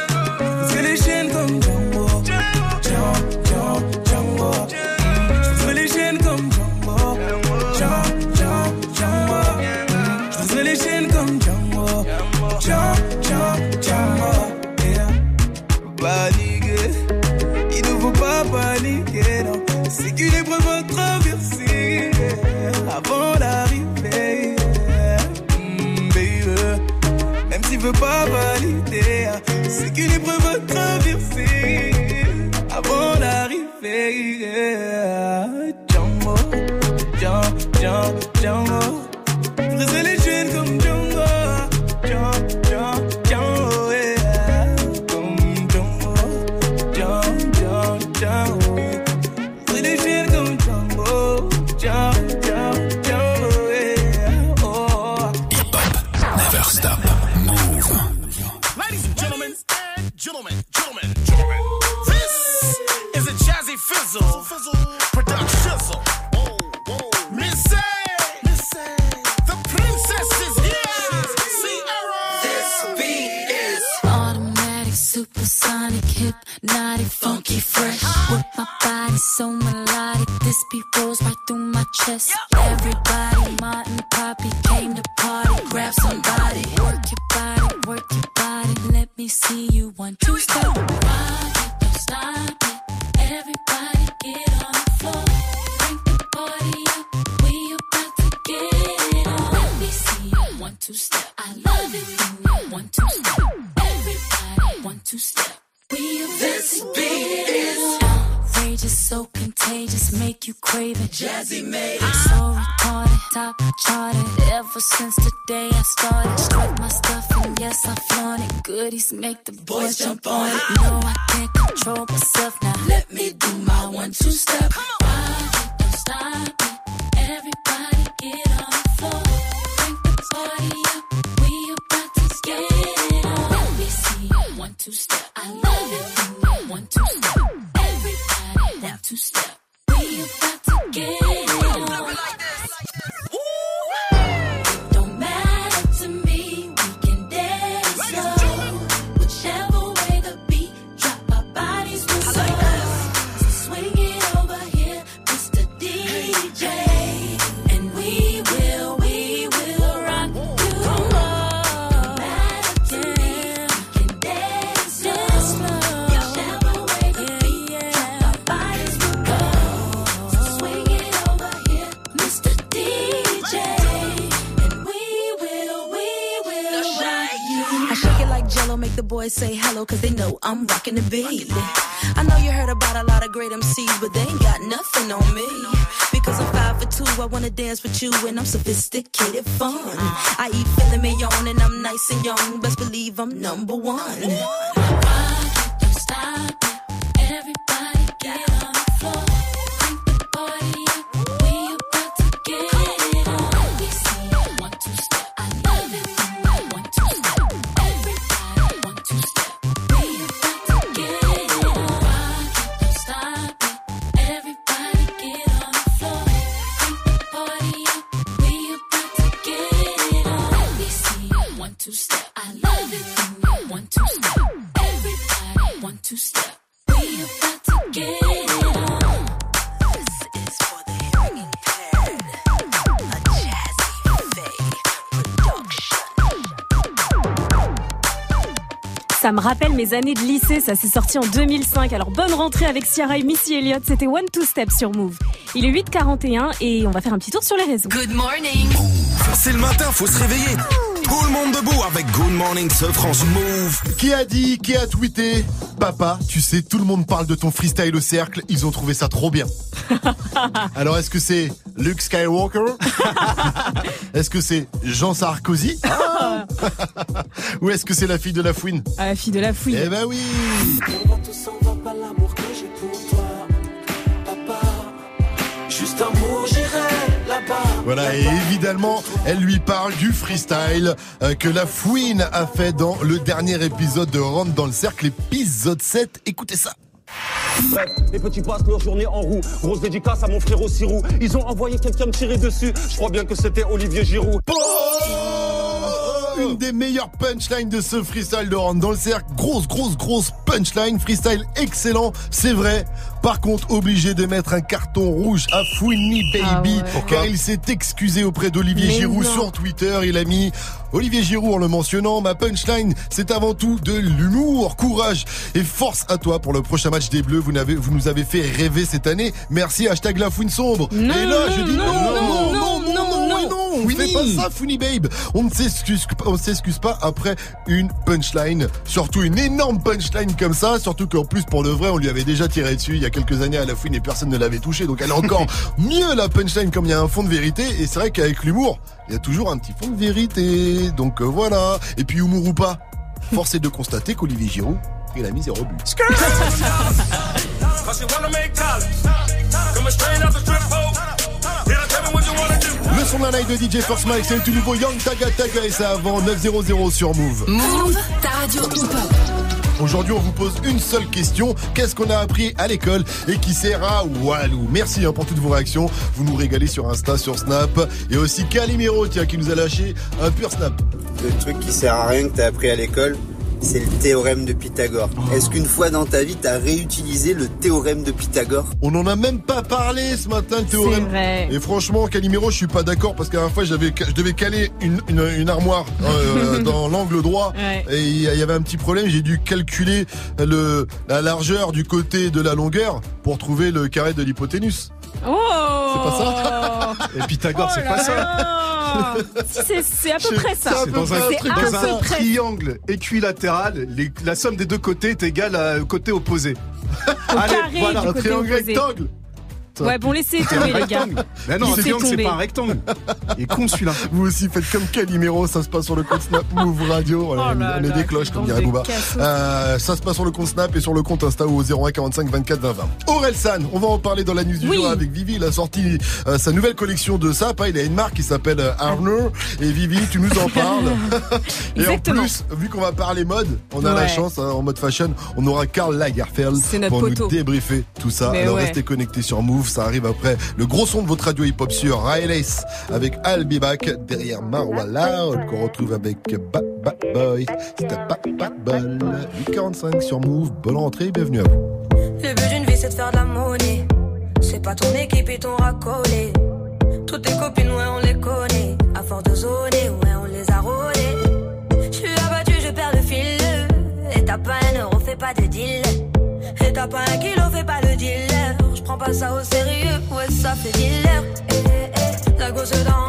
Sophisticated Ça me rappelle mes années de lycée, ça s'est sorti en 2005. Alors bonne rentrée avec Ciara et Missy Elliott, c'était One Two Step sur Move. Il est 8h41 et on va faire un petit tour sur les réseaux. Good morning. C'est le matin, faut se réveiller. Tout le monde debout avec Good Morning ce France Move. Qui a dit, qui a tweeté Papa, tu sais, tout le monde parle de ton freestyle au cercle, ils ont trouvé ça trop bien. Alors est-ce que c'est Luke Skywalker Est-ce que c'est Jean Sarkozy Ah Ou est-ce que c'est la fille de la fouine Ah, la fille de la fouille. Eh ben oui Juste Voilà, et évidemment, elle lui parle du freestyle euh, que la fouine a fait dans le dernier épisode de Rentre dans le cercle, épisode 7. Écoutez ça. Bref, les petits passent leur journée en roue. Grosse dédicace à mon frère Sirou. Ils ont envoyé quelqu'un me tirer dessus. Je crois bien que c'était Olivier Giroud. Une des meilleures punchlines de ce freestyle de Rentre dans le cercle. Grosse, grosse, grosse punchline. Freestyle excellent, c'est vrai. Par contre, obligé de mettre un carton rouge à Fouini Baby. car il s'est excusé auprès d'Olivier Giroud non. sur Twitter. Il a mis Olivier Giroud en le mentionnant. Ma punchline, c'est avant tout de l'humour, courage et force à toi pour le prochain match des Bleus. Vous, n'avez- vous nous avez fait rêver cette année. Merci, hashtag la fouine sombre. Non, et là, je non, dis non, non, non, on fait pas ça, Funny Babe. On ne s'excuse, on ne s'excuse pas après une punchline, surtout une énorme punchline comme ça, surtout qu'en plus pour le vrai, on lui avait déjà tiré dessus il y a quelques années à la fouine et personne ne l'avait touché, donc elle est encore mieux la punchline comme il y a un fond de vérité. Et c'est vrai qu'avec l'humour, il y a toujours un petit fond de vérité. Donc euh, voilà. Et puis humour ou pas, force est de constater qu'Olivier Giroud, il a mis zéro but. Son la night de DJ First Mike, c'est le tout nouveau Young Taga Taga et c'est avant 900 sur Move. Move, ta radio. Aujourd'hui, on vous pose une seule question. Qu'est-ce qu'on a appris à l'école et qui sert à Walou? Merci hein, pour toutes vos réactions. Vous nous régalez sur Insta, sur Snap. Et aussi Calimero, tiens, qui nous a lâché un pur Snap. Le truc qui sert à rien que t'as appris à l'école, c'est le théorème de Pythagore. Est-ce qu'une fois dans ta vie, t'as réutilisé le théorème de Pythagore On en a même pas parlé ce matin, le théorème. vrai. Et franchement, Calimero, je suis pas d'accord parce qu'à la fois, j'avais, je devais caler une, une, une armoire euh, dans l'angle droit Ouais. et il y avait un petit problème. J'ai dû calculer le, la largeur du côté de la longueur pour trouver le carré de l'hypoténuse. Oh C'est pas ça Et Pythagore, Oh c'est là pas ça. Si, c'est- à peu près ça. C'est dans un, dans triangle équilatéral, les- la somme des deux côtés est égale à- au côté opposé. Au carré du un côté triangle opposé. rectangle. Droite. Ouais, bon, laissez tomber, les gars. Mais non, c'est pas un rectangle. Il est con celui-là. Vous aussi faites comme Calimero, ça se passe sur le compte Snap Move Radio. On, Oh là on est là, des cloches, comme dirait cassos. Euh, ça se passe sur le compte Snap et sur le compte Insta ou au 01 45 24 20 20. Aurel San, on va en parler dans la news du Oui. jour avec Vivi. Il a sorti euh, sa nouvelle collection de sap. hein. Il a une marque qui s'appelle euh, Arnour. Et Vivi, tu nous en parles. et en plus, vu qu'on va parler mode, on a la chance, hein, en mode fashion, on aura Karl Lagerfeld pour poteau. nous débriefer tout ça. Mais Alors ouais. restez connectés sur Move. Ça arrive après le gros son de votre radio hip-hop sur Raelis avec I'll Be Back derrière Marwa Loud qu'on retrouve avec Bad Bad Boy. Un Bad Bad Ball. 845 sur Move. Bonne rentrée, bienvenue à vous. Le but d'une vie c'est de faire de la monnaie. C'est pas ton équipe et ton racolé. Toutes tes copines, ouais, on les connaît. À force de zoner, ouais, on les a rôlées. Je suis abattu, je perds le fil. Et t'as pas un euro, fais pas de deal. Et t'as pas un kilo, fais pas le dealer. Prends pas ça au sérieux, ouais, ça fait dealer. Eh, eh, eh, la gosse dans.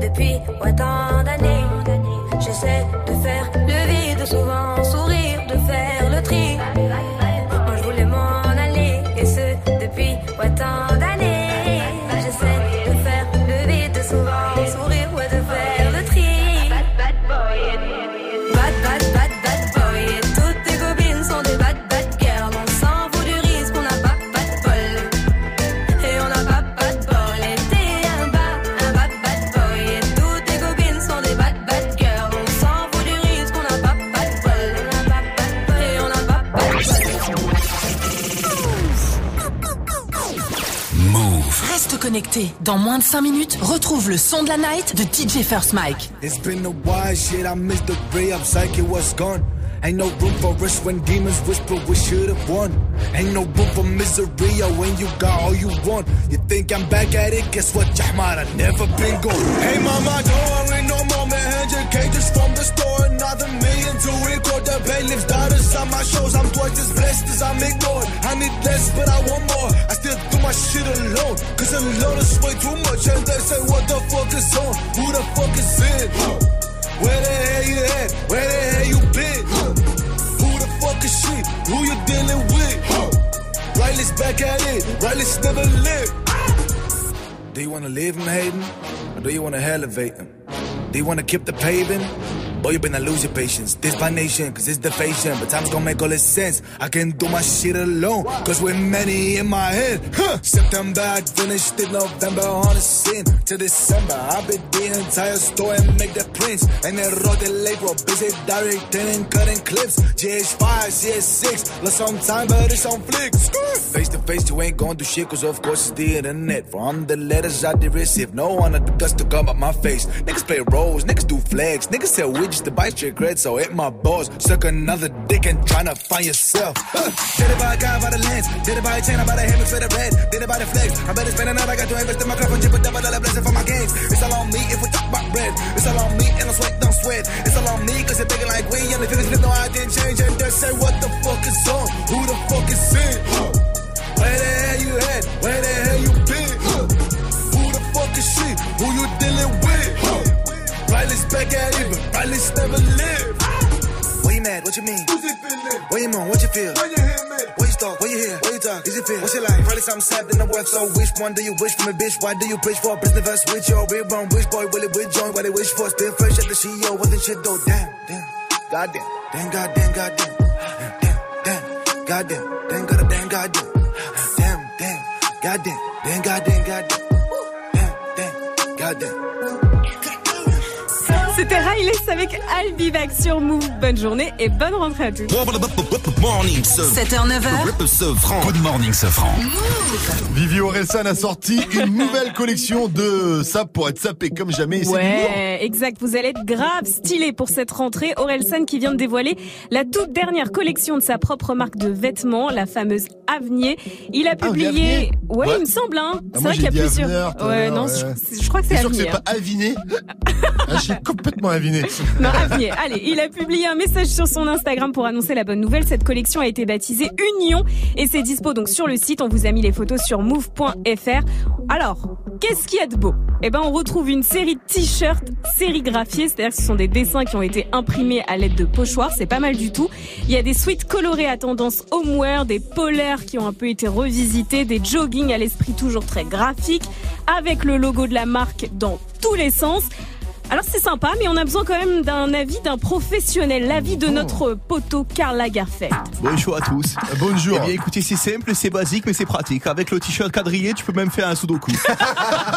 depuis ouais, tant d'années. J'essaie de connecté. Dans moins de 5 minutes, retrouve le son de la night de DJ First Mike. It's been a while, shit. I missed the ray. I'm psychic, what's gone? Ain't no room for us when demons whisper we should've won. Ain't no room for misery when you got all you want. You think I'm back at it? Guess what, Jahmar? I never been gone. Hey, mama, don't worry no more, man. 100k just from the store. Another million to record the bailiff's daughters on my shows. I'm twice as blessed as I'm ignored. I need less, but I want more. I still do my shit alone. Cause alone is way too much. And they say, what the fuck is on? Who the fuck is in? Where the hell you at? Where the hell you been? Who the fuck is she? Who you dealing with? Riley's back at it. Riley's never lived. Do you wanna leave him hating? Or do you wanna elevate him? Do you wanna keep the paving? Boy, you better lose your patience. This my nation, cause it's the fashion. But time's gonna make all this sense. I can do my shit alone, cause we're many in my head. Huh. September, I finished in November on the scene. To December, I been the entire store and make the prints. And then wrote the label, busy directing and cutting clips. GH5, CS6, lost some time, but it's on flicks. Face to face, you ain't gonna do shit, cause of course it's the internet. From the letters I did receive, no one had the guts to come up my face. Niggas play roles, niggas do flags, niggas sell widgets to bite your cred, so hit my balls. Suck another dick and tryna find yourself. Huh. Did it by a guy by the lens, did it by a chain, I bought a hammer for the red, did it by the flex. I better spend another, I got to invest in my cup and chip a double dollar blessing for my games. It's all on me if we talk about bread. It's all on me and I sweat, don't sweat. It's all on me cause it's thinking like we only finish no I didn't change and they say what the fuck is on, who the fuck is in? Where the hell you at? Where the hell you been? Who the fuck is she? Who you dealing with? Riley's back at it, Riley's never lived. What you what you mean? What you mean? What you feel? What you thought? What you hear? What you talk? Is it feel? What's your life? Probably something sad in the work. So which one do you wish from a bitch? Why do you preach for? a Business verse with your real bone. Which boy will it with join? What they wish for? Still fresh at the CEO. Wasn't shit though. Damn, damn. Goddamn. Damn, goddamn, goddamn. Damn, damn. Goddamn. Damn, goddamn, damn, goddamn. Damn, damn. Goddamn. Damn, goddamn, goddamn. Damn, damn. Goddamn. C'était Ryless avec I'll Be Back sur Move. Bonne journée et bonne rentrée à tous. Morning, 7h, 9h. Good morning, Sofran. Vivi Orelsan a sorti une nouvelle collection de sap pour être sapé comme jamais. c'est. Ouais, exact. Vous allez être grave stylé pour cette rentrée. Orelsan qui vient de dévoiler la toute dernière collection de sa propre marque de vêtements, la fameuse Avenir. Il a Ah, publié. Avenir ouais, Ouais. il me semble. Hein. Ah, c'est moi, vrai qu'il y a j'ai plusieurs. Avenir ouais, non, ouais. je, je crois que c'est T'es sûr que c'est pas aviné ah, Je suis complètement aviné. Non, Avenir. Allez, il a publié un message sur son Instagram pour annoncer la bonne nouvelle. Cette collection a été baptisée Union et c'est dispo donc sur le site. On vous a mis les photos sur move.fr. Alors, qu'est-ce qu'il y a de beau? Eh ben, on retrouve une série de t-shirts sérigraphiés, c'est-à-dire que ce sont des dessins qui ont été imprimés à l'aide de pochoirs. C'est pas mal du tout. Il y a des suites colorées à tendance homeware, des polaires qui ont un peu été revisités, des jogging à l'esprit toujours très graphique, avec le logo de la marque dans tous les sens. Alors c'est sympa, mais on a besoin quand même d'un avis d'un professionnel, l'avis de notre poteau Karl Lagerfeld. Bonjour à tous. Bonjour. Eh bien écoutez, c'est simple, c'est basique, mais c'est pratique. Avec le t-shirt quadrillé, tu peux même faire un sudoku.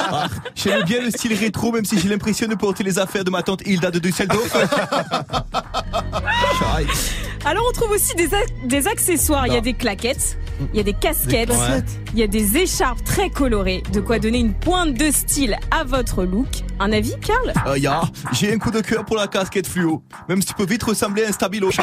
Ah, J'aime bien le style rétro, même si j'ai l'impression de porter les affaires de ma tante Hilda de Düsseldorf. Alors on trouve aussi des, ac- des accessoires, il y a des claquettes, il y a des casquettes, il y a des écharpes très colorées, de quoi donner une pointe de style à votre look. Un avis, Karl? Euh, ya, j'ai un coup de cœur pour la casquette fluo. Même si tu peux vite ressembler à un stabilo.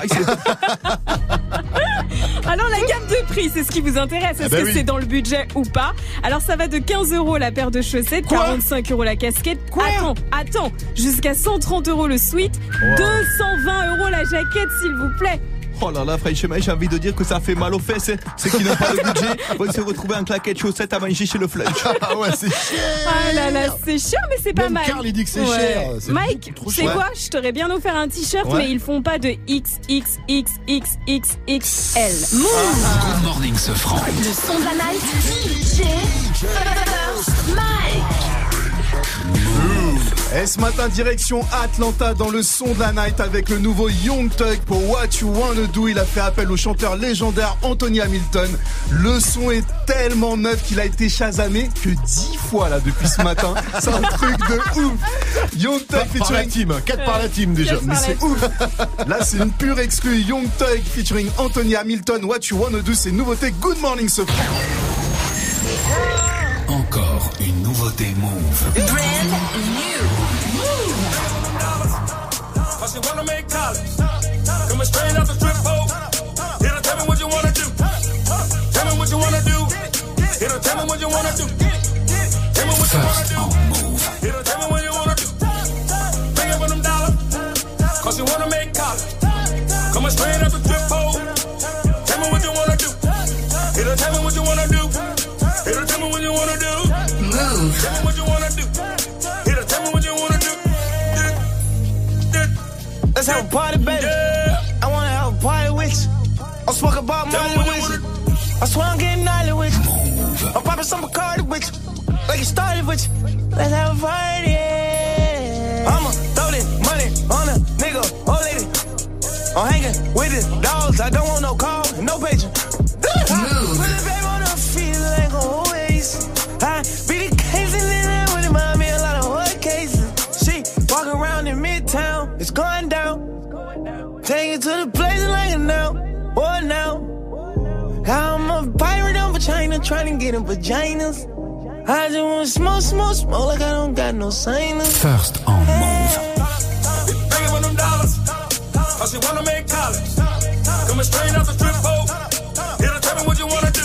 Alors la gamme de prix, c'est ce qui vous intéresse. Est-ce Ah bah que oui. c'est dans le budget ou pas? Alors ça va de 15 euros la paire de chaussettes, 45 euros la casquette. attends, attends, jusqu'à 130 euros le sweat, 220 euros la jaquette, s'il vous plaît. Oh là là, franchement, j'ai envie de dire que ça fait mal aux fesses. hein. Ceux qui n'ont pas de budget vont se retrouver en claquette chaussettes à manger chez le flunch. Ah ouais, c'est Ah là là, c'est cher, mais c'est pas Même mal. Il dit que c'est cher. Mike, c'est cher. quoi Je t'aurais bien offert un t-shirt, Ouais. mais ils font pas de XXXXXL. Move Good morning, Sofran. Le son de la night. DJ First Mike. Et ce matin, direction Atlanta dans le son de la night avec le nouveau Young Thug pour What You Wanna Do. Il a fait appel au chanteur légendaire Anthony Hamilton. Le son est tellement neuf qu'il a été chasamé que dix fois là depuis ce matin. C'est un truc de ouf. Young Thug Par- par la featuring team, quatre par la team déjà. Mais c'est ouf. Là, c'est une pure exclue. Young Thug featuring Anthony Hamilton. What You Wanna Do, c'est nouveauté. Good morning, ce Encore une nouveauté Move. You wanna make college. Coming straight out the strip pole. To tell me what you wanna do. Tell me what you wanna do. To tell me what you wanna do. Tell me what you wanna do. To tell me what you wanna do. Bring it for them dollars. Cause you wanna make college. Coming straight out the strip Let's have a party, baby. I wanna have a party with you. I'm smoking about Molly with you. I swear I'm getting gnarly with you. I'm popping some Bacardi with you. Like it started with you. Let's have a party. I'ma throw this money on a nigga, old lady. I'm hanging with the dogs. I don't want no call, no paging. Trying to get in vaginas. I just want to smoke, smoke, smoke like I don't got no sinus. First on Move. Bring it for them dollars. Cause you wanna make college. Coming straight out the strip pole. Here to tell me what you wanna do.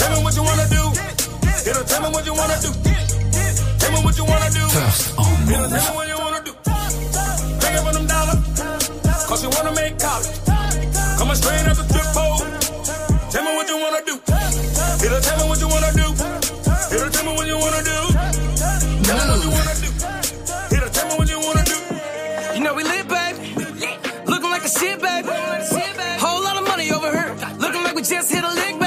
Tell me what you wanna do. Here to tell me what you wanna do. Tell me what you wanna do. First on Here to tell me Move. what you wanna do. Bring it for them dollars. Cause you wanna make college. Coming straight out the strip pole. Tell me what you wanna do. It'll tell me what you wanna do. It'll tell me what you wanna do. Tell me what you wanna do. It'll tell me what you wanna do. You know we live, baby. Looking like a shit, baby. Whole lot of money over here. Looking like we just hit a lick.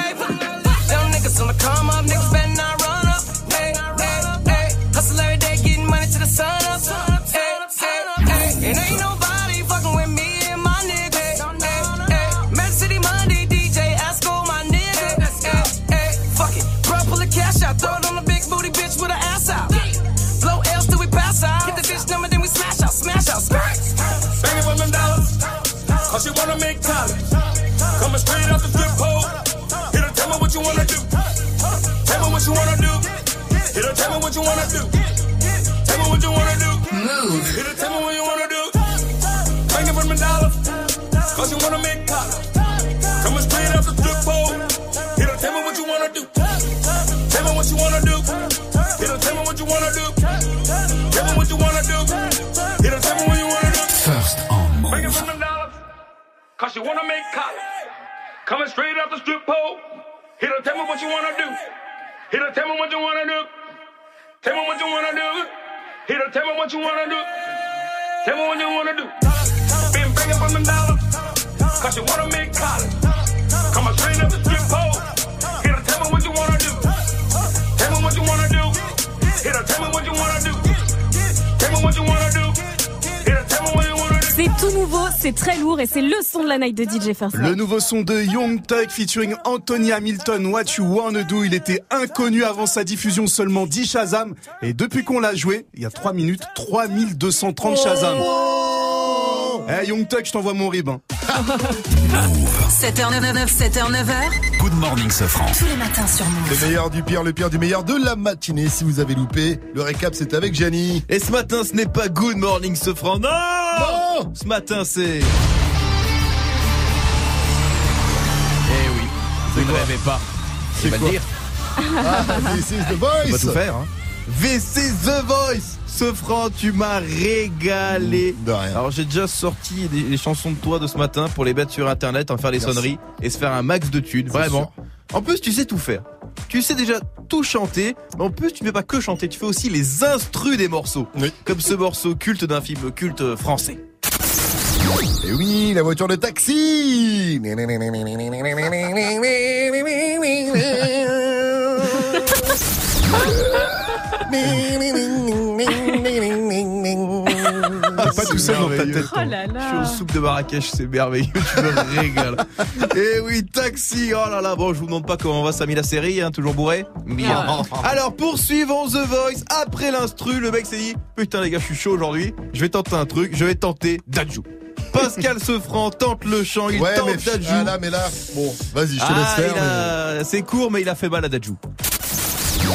You wanna make collar. Coming straight out the strip pole. Hit her, tell me what you wanna do. Hit her, tell me what you wanna do. Tell me what you wanna do. Hit her, tell me what you wanna do. Tell me what you wanna do. Been banging from the dollars. Cause you wanna make collar. Coming straight out the strip pole. Hit her, tell me what you wanna do. Tell me what you wanna do. Hit her, tell me what you wanna do. Tell me what you wanna do. C'est tout nouveau, c'est très lourd et c'est le son de la night de DJ First. Le nouveau son de Young Thug featuring Anthony Hamilton, What You Wanna Do. Il était inconnu avant sa diffusion, seulement 10 Shazam. Et depuis qu'on l'a joué, il y a 3 minutes, 3230 Shazam. Eh Young Thug, je t'envoie mon rib. hein. 7h99, 7h9h. Good morning, Sofran. Tous les matins sur Move. Le meilleur du pire, le pire du meilleur de la matinée. Si vous avez loupé, le récap c'est avec Gianni. Et ce matin, ce n'est pas Good Morning Sofran. Non Non Ce matin, c'est. Eh oui, vous ne rêvez pas. C'est quoi le dire. Ah, this is the On va voice. tout faire. Hein. This is the voice. Sofran, tu m'as régalé. De rien. Alors j'ai déjà sorti des, des chansons de toi de ce matin pour les mettre sur internet, en faire des Merci. sonneries et se faire un max de thunes. Vraiment. En plus, tu sais tout faire. Tu sais déjà tout chanter, mais en plus tu ne fais pas que chanter, tu fais aussi les instrus des morceaux. Oui. Comme ce morceau culte d'un film culte français. Et oui, la voiture de taxi. seul dans ta tête. Oh là Je suis au soupe de Marrakech, c'est merveilleux, tu me régales. Et oui, taxi, oh là là, bon, je vous demande pas comment va Samy la série, hein, toujours bourré Bien. Alors, poursuivons The Voice, après l'instru, le mec s'est dit, putain les gars, je suis chaud aujourd'hui, je vais tenter un truc, je vais tenter Dadju. Pascal Sefranc tente le chant, il Ouais, tente mais Dadju. ah là, mais là, bon, vas-y, je te Ah, laisse faire. il a- C'est court, mais il a fait mal à Dadju.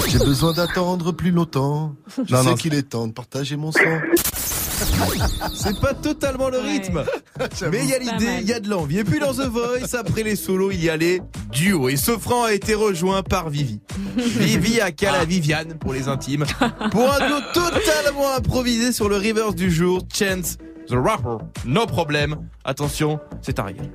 J'ai besoin d'attendre plus longtemps. Je Non, sais non. qu'il est temps de partager mon sang. C'est pas totalement le rythme. Mais il y a l'idée, il y a de l'envie. Et puis dans The Voice, après les solos, il y a les duos. Et Sofran a été rejoint par Vivi. Vivi à Cala Viviane pour les intimes. Pour un duo totalement improvisé sur le reverse du jour, Chance, The Rapper, no problème. Attention, c'est un régal.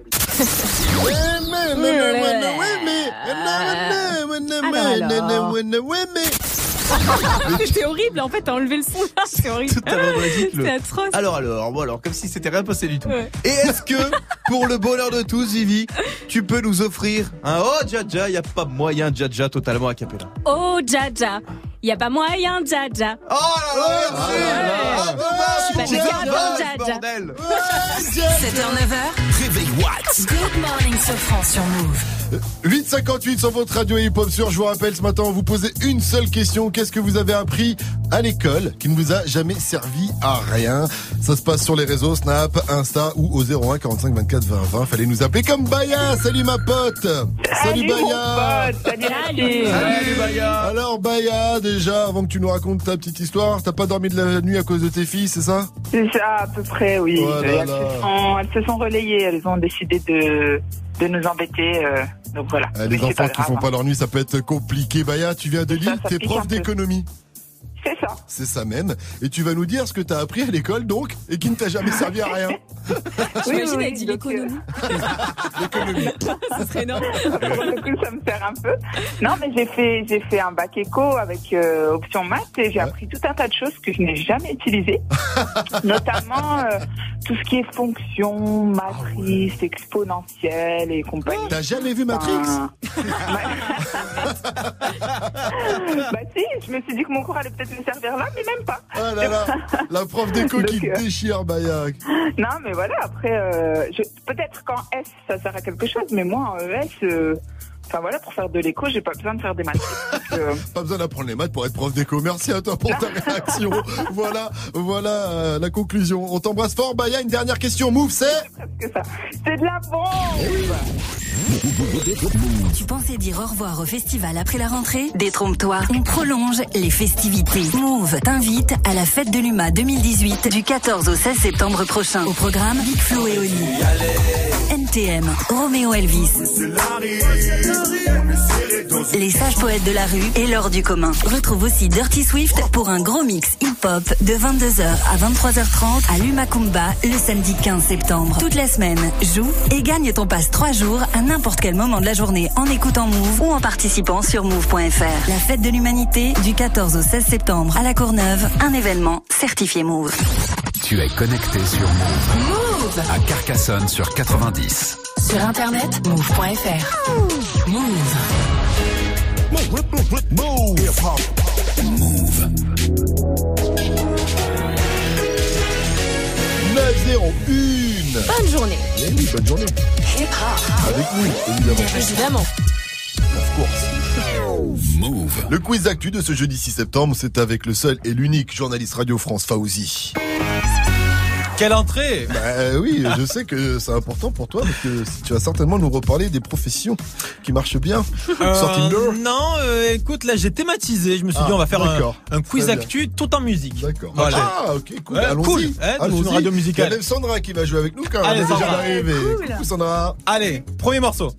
C'était horrible, en fait, t'as enlevé le son là, c'est horrible. Totalement basique, le- C'est atroce. Alors alors, bon alors, comme si c'était rien passé du tout. Ouais. Et est-ce que, pour le bonheur de tous, Vivi, tu peux nous offrir un Oh Jaja, y a pas moyen Jaja totalement à capella. Oh, Jaja. Y a pas moyen, Jaja. Oh là là, Ouais. Je suis Jaja. bordel 7h, 9h. Réveil What Good morning, Sofran sur Move. 858 sur votre radio hip-hop sur. Je vous rappelle, ce matin, on vous posait une seule question. Qu'est-ce que vous avez appris à l'école qui ne vous a jamais servi à rien? Ça se passe sur les réseaux Snap, Insta ou au 01 45 24 20 20. Fallait nous appeler comme Baya. Salut ma pote. Salut, Baya. Salut, Salut. Salut Baya Alors Baya, déjà, avant que tu nous racontes ta petite histoire, t'as pas dormi de la nuit à cause de tes filles, c'est ça? C'est ça, à peu près, oui. Oh là elles, là. Se sont, elles se sont relayées, elles ont décidé de, de nous embêter. euh, donc voilà. Ah, Mais Les enfants qui grave, font hein. pas leur nuit, ça peut être compliqué. Baya, tu viens de Lille, t'es prof d'économie. C'est ça. C'est ça même. Et tu vas nous dire ce que t'as appris à l'école, donc, et qui ne t'a jamais servi à rien. J'imagine, oui, elle dit donc, l'économie. L'économie. Ce serait énorme. Pour le coup, ça me sert un peu. Non, mais j'ai fait, j'ai fait un bac éco avec euh, option maths et j'ai appris tout un tas de choses que je n'ai jamais utilisées, notamment euh, tout ce qui est fonction, matrice, exponentielle et compagnie. T'as jamais vu Matrix bah si, je me suis dit que mon cours allait peut-être me servir là, mais même pas. Ah là là, la prof d'éco qui te déchire, Baya. Non, mais voilà, après, euh, peut-être qu'en S, ça sert à quelque chose, mais moi, en ES, euh, Enfin voilà, pour faire de l'écho, j'ai pas besoin de faire des maths. Euh, Pas besoin d'apprendre les maths pour être prof d'éco. Merci à toi pour ta réaction. voilà, voilà euh, la conclusion. On t'embrasse fort. Bah, il y a une dernière question. Move, c'est C'est de la bombe Tu pensais dire au revoir au festival après la rentrée? Détrompe-toi, on prolonge les festivités. Move t'invite à la fête de l'UMA 2018 du 14 au 16 septembre prochain. Au programme Big Flo et Oli. NTM, Roméo Elvis. Les sages poètes de la rue et l'or du commun. Retrouve aussi Dirty Swift pour un gros mix hip-hop de 22h à 23h30 à l'Umakumba le samedi 15 septembre. Toute la semaine, joue et gagne ton passe 3 jours à n'importe quel moment de la journée en écoutant Move ou en participant sur move.fr. La fête de l'humanité du 14 au 16 septembre à La Courneuve, un événement certifié Move. Tu es connecté sur Move. Move à Carcassonne sur 90. Sur internet, move.fr. Move. Move. 901 Bonne journée. Eh oui, bonne journée. Avec nous, évidemment. Évidemment. Of course. Move. Le quiz d'actu de ce jeudi 6 septembre, c'est avec le seul et l'unique journaliste Radio France Fauzi. Quelle entrée Bah oui, je sais que c'est important pour toi parce que tu vas certainement nous reparler des professions qui marchent bien. Euh, Sur Tinder. non, euh, écoute, là j'ai thématisé. Je me suis Ah, dit, on va faire un, quiz actu tout en musique. D'accord. Voilà. Ah, ok, cool. Ouais, Allons-y. cool. Hein, dans Allons-y. une radio Il y musicale. a même Sandra qui va jouer avec nous Allez, elle est déjà Sandra. arrivée. Cool. Coucou Sandra. Allez, premier morceau.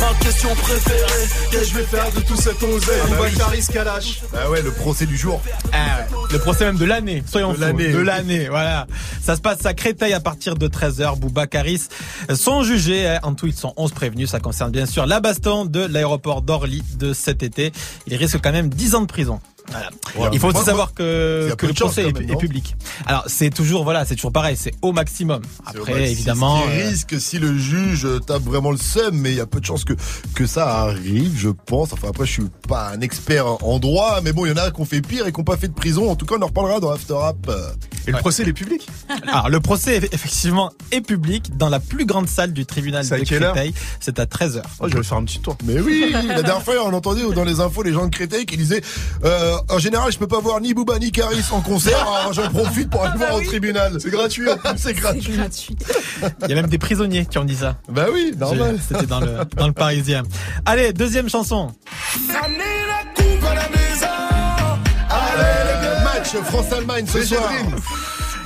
Ma question préférée, qu'est-ce que je vais faire de tout cet oseille Ah bah va oui. Caris Kalash. Bah ouais, le procès du jour. Ah le procès même de l'année, soyons De fous. l'année. De l'année, voilà. Ça se passe à Créteil à partir de 13h. Bouba Caris sont jugés. hein. En tout, ils sont 11 prévenus. Ça concerne bien sûr la baston de l'aéroport d'Orly de cet été. Ils risquent quand même 10 ans de prison. Voilà. Ouais, Il faut aussi moi, savoir moi, que, le procès est, même, est non public. Alors c'est toujours voilà, c'est toujours pareil, c'est au maximum. C'est au Après max. évidemment, C'est ce qui euh, risque si le juge tape vraiment le seum, mais il y a peu de chances que, que ça arrive, je pense. Enfin, après, je suis pas un expert en droit, mais bon, il y en a qui ont fait pire et qui n'ont pas fait de prison. En tout cas, on en reparlera dans After Rap. Et le procès, il est public Alors le procès effectivement est public dans la plus grande salle du tribunal de Créteil. C'est à 13h. Oh, je vais faire un petit tour. Mais oui, la dernière fois, on entendait dans les infos les gens de Créteil qui disaient euh, En général, je peux pas voir ni Booba ni Caris en concert, alors j'en profite pour aller voir au tribunal. C'est gratuit, c'est gratuit. Il y a même des prisonniers qui ont dit ça. Bah oui, normal. C'était dans le, dans le Parisien. Allez, deuxième chanson. Euh, match France-Allemagne ce soir.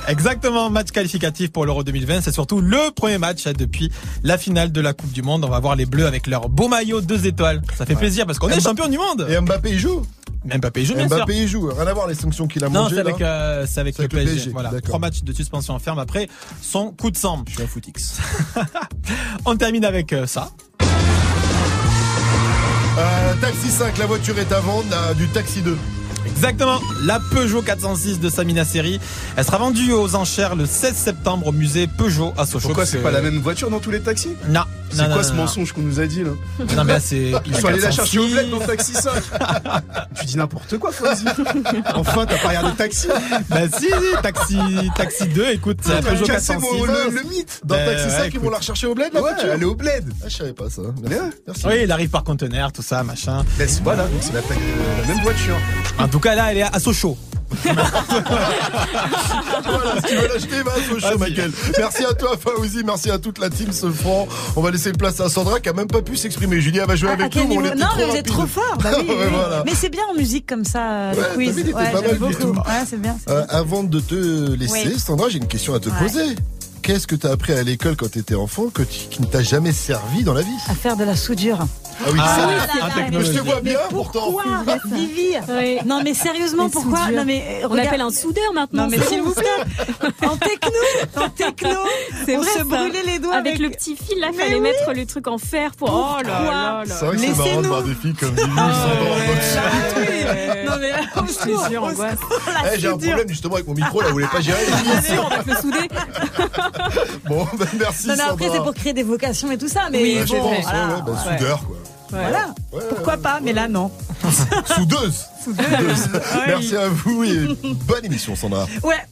Exactement, match qualificatif pour l'Euro 2020. C'est surtout le premier match depuis la finale de la Coupe du Monde. On va voir les Bleus avec leur beau maillot deux étoiles. Ça fait plaisir parce qu'on est champion du monde. Et Mbappé, il joue Mbappé joue bien Mbappé, sûr. joue. Rien à voir les sanctions qu'il a Non, mangées. c'est avec, euh, c'est avec le PSG. PSG, Voilà, trois matchs de suspension ferme après son coup de sang. Je suis un footix. On termine avec euh, ça. Euh, taxi 5, la voiture est à vendre, euh, du Taxi 2. Exactement, la Peugeot 406 de Samina Seri. Elle sera vendue aux enchères le 16 septembre au musée Peugeot à Sochaux. Pourquoi c'est pas la même voiture dans tous les taxis? Non. C'est non, quoi non, ce non, mensonge qu'on nous a dit là? Non. Non, mais c'est. Ils sont allés la chercher au bled dans Taxi 5 Tu dis n'importe quoi, Fauzi Enfin, t'as pas regardé Taxi Bah si, si, taxi, taxi 2, écoute, T'as Peugeot cassé 406. mon- le, le mythe Dans Ben, Taxi ouais, 5, ils écoute. vont la rechercher au bled, la Ouais, voiture elle est au bled Ah, je savais pas ça. Merci. Ouais. Merci. Oui, il arrive par conteneur, tout ça, machin. Ben, c'est- voilà, donc c'est la, ta- la même voiture. En tout cas, là, elle est à Sochaux. Voilà, si tu veux l'acheter, va au show, Vas-y. Michael. Merci à toi, Faouzi. Merci à toute la team ce franc. On va laisser le place à Sandra qui a même pas pu s'exprimer. Julia va jouer À- à avec nous. on Non, trop mais vous êtes trop fort. Bah oui, Ouais, oui. voilà. Mais c'est bien en musique comme ça, euh, Ouais, le t'as quiz. vu, il était Ouais, pas j'aime mal du beaucoup. tout. Ouais, c'est bien. c'est Euh, bien. avant de te laisser, Oui. Sandra, j'ai une question à te Ouais. poser. Qu'est-ce que t'as appris à l'école quand t'étais enfant que tu- qui ne t'a jamais servi dans la vie? À faire de la soudure. Ah oui, Ah, ça. oui, technologie. Je te vois bien Mais pourtant. pourquoi, Vivi Oui. Non, mais sérieusement, Les pourquoi? Non, mais euh, On appelle un soudeur maintenant. Non, mais s'il vous plaît, en techno, en techno, C'est on vrai, se ça. brûlait les doigts avec, avec, le petit fil là, Mais fallait oui. mettre le truc en fer pour. Oh là là C'est vrai que c'est marrant de Laissez-nous. voir des filles comme Vivi, Ah. Non, mais. Eh, J'ai un problème justement avec mon micro là, vous voulez pas gérer Bien sûr, on va te le souder. Bon, ben merci Non, après, c'est pour créer des vocations et tout ça, mais Oui, Ouais, je bon, pense, voilà. ouais, ouais, Ouais. soudeur quoi. Voilà. Pourquoi pas, mais là, non. Soudeuse. Soudeuse. Merci à vous et bonne émission Sandra. Ouais.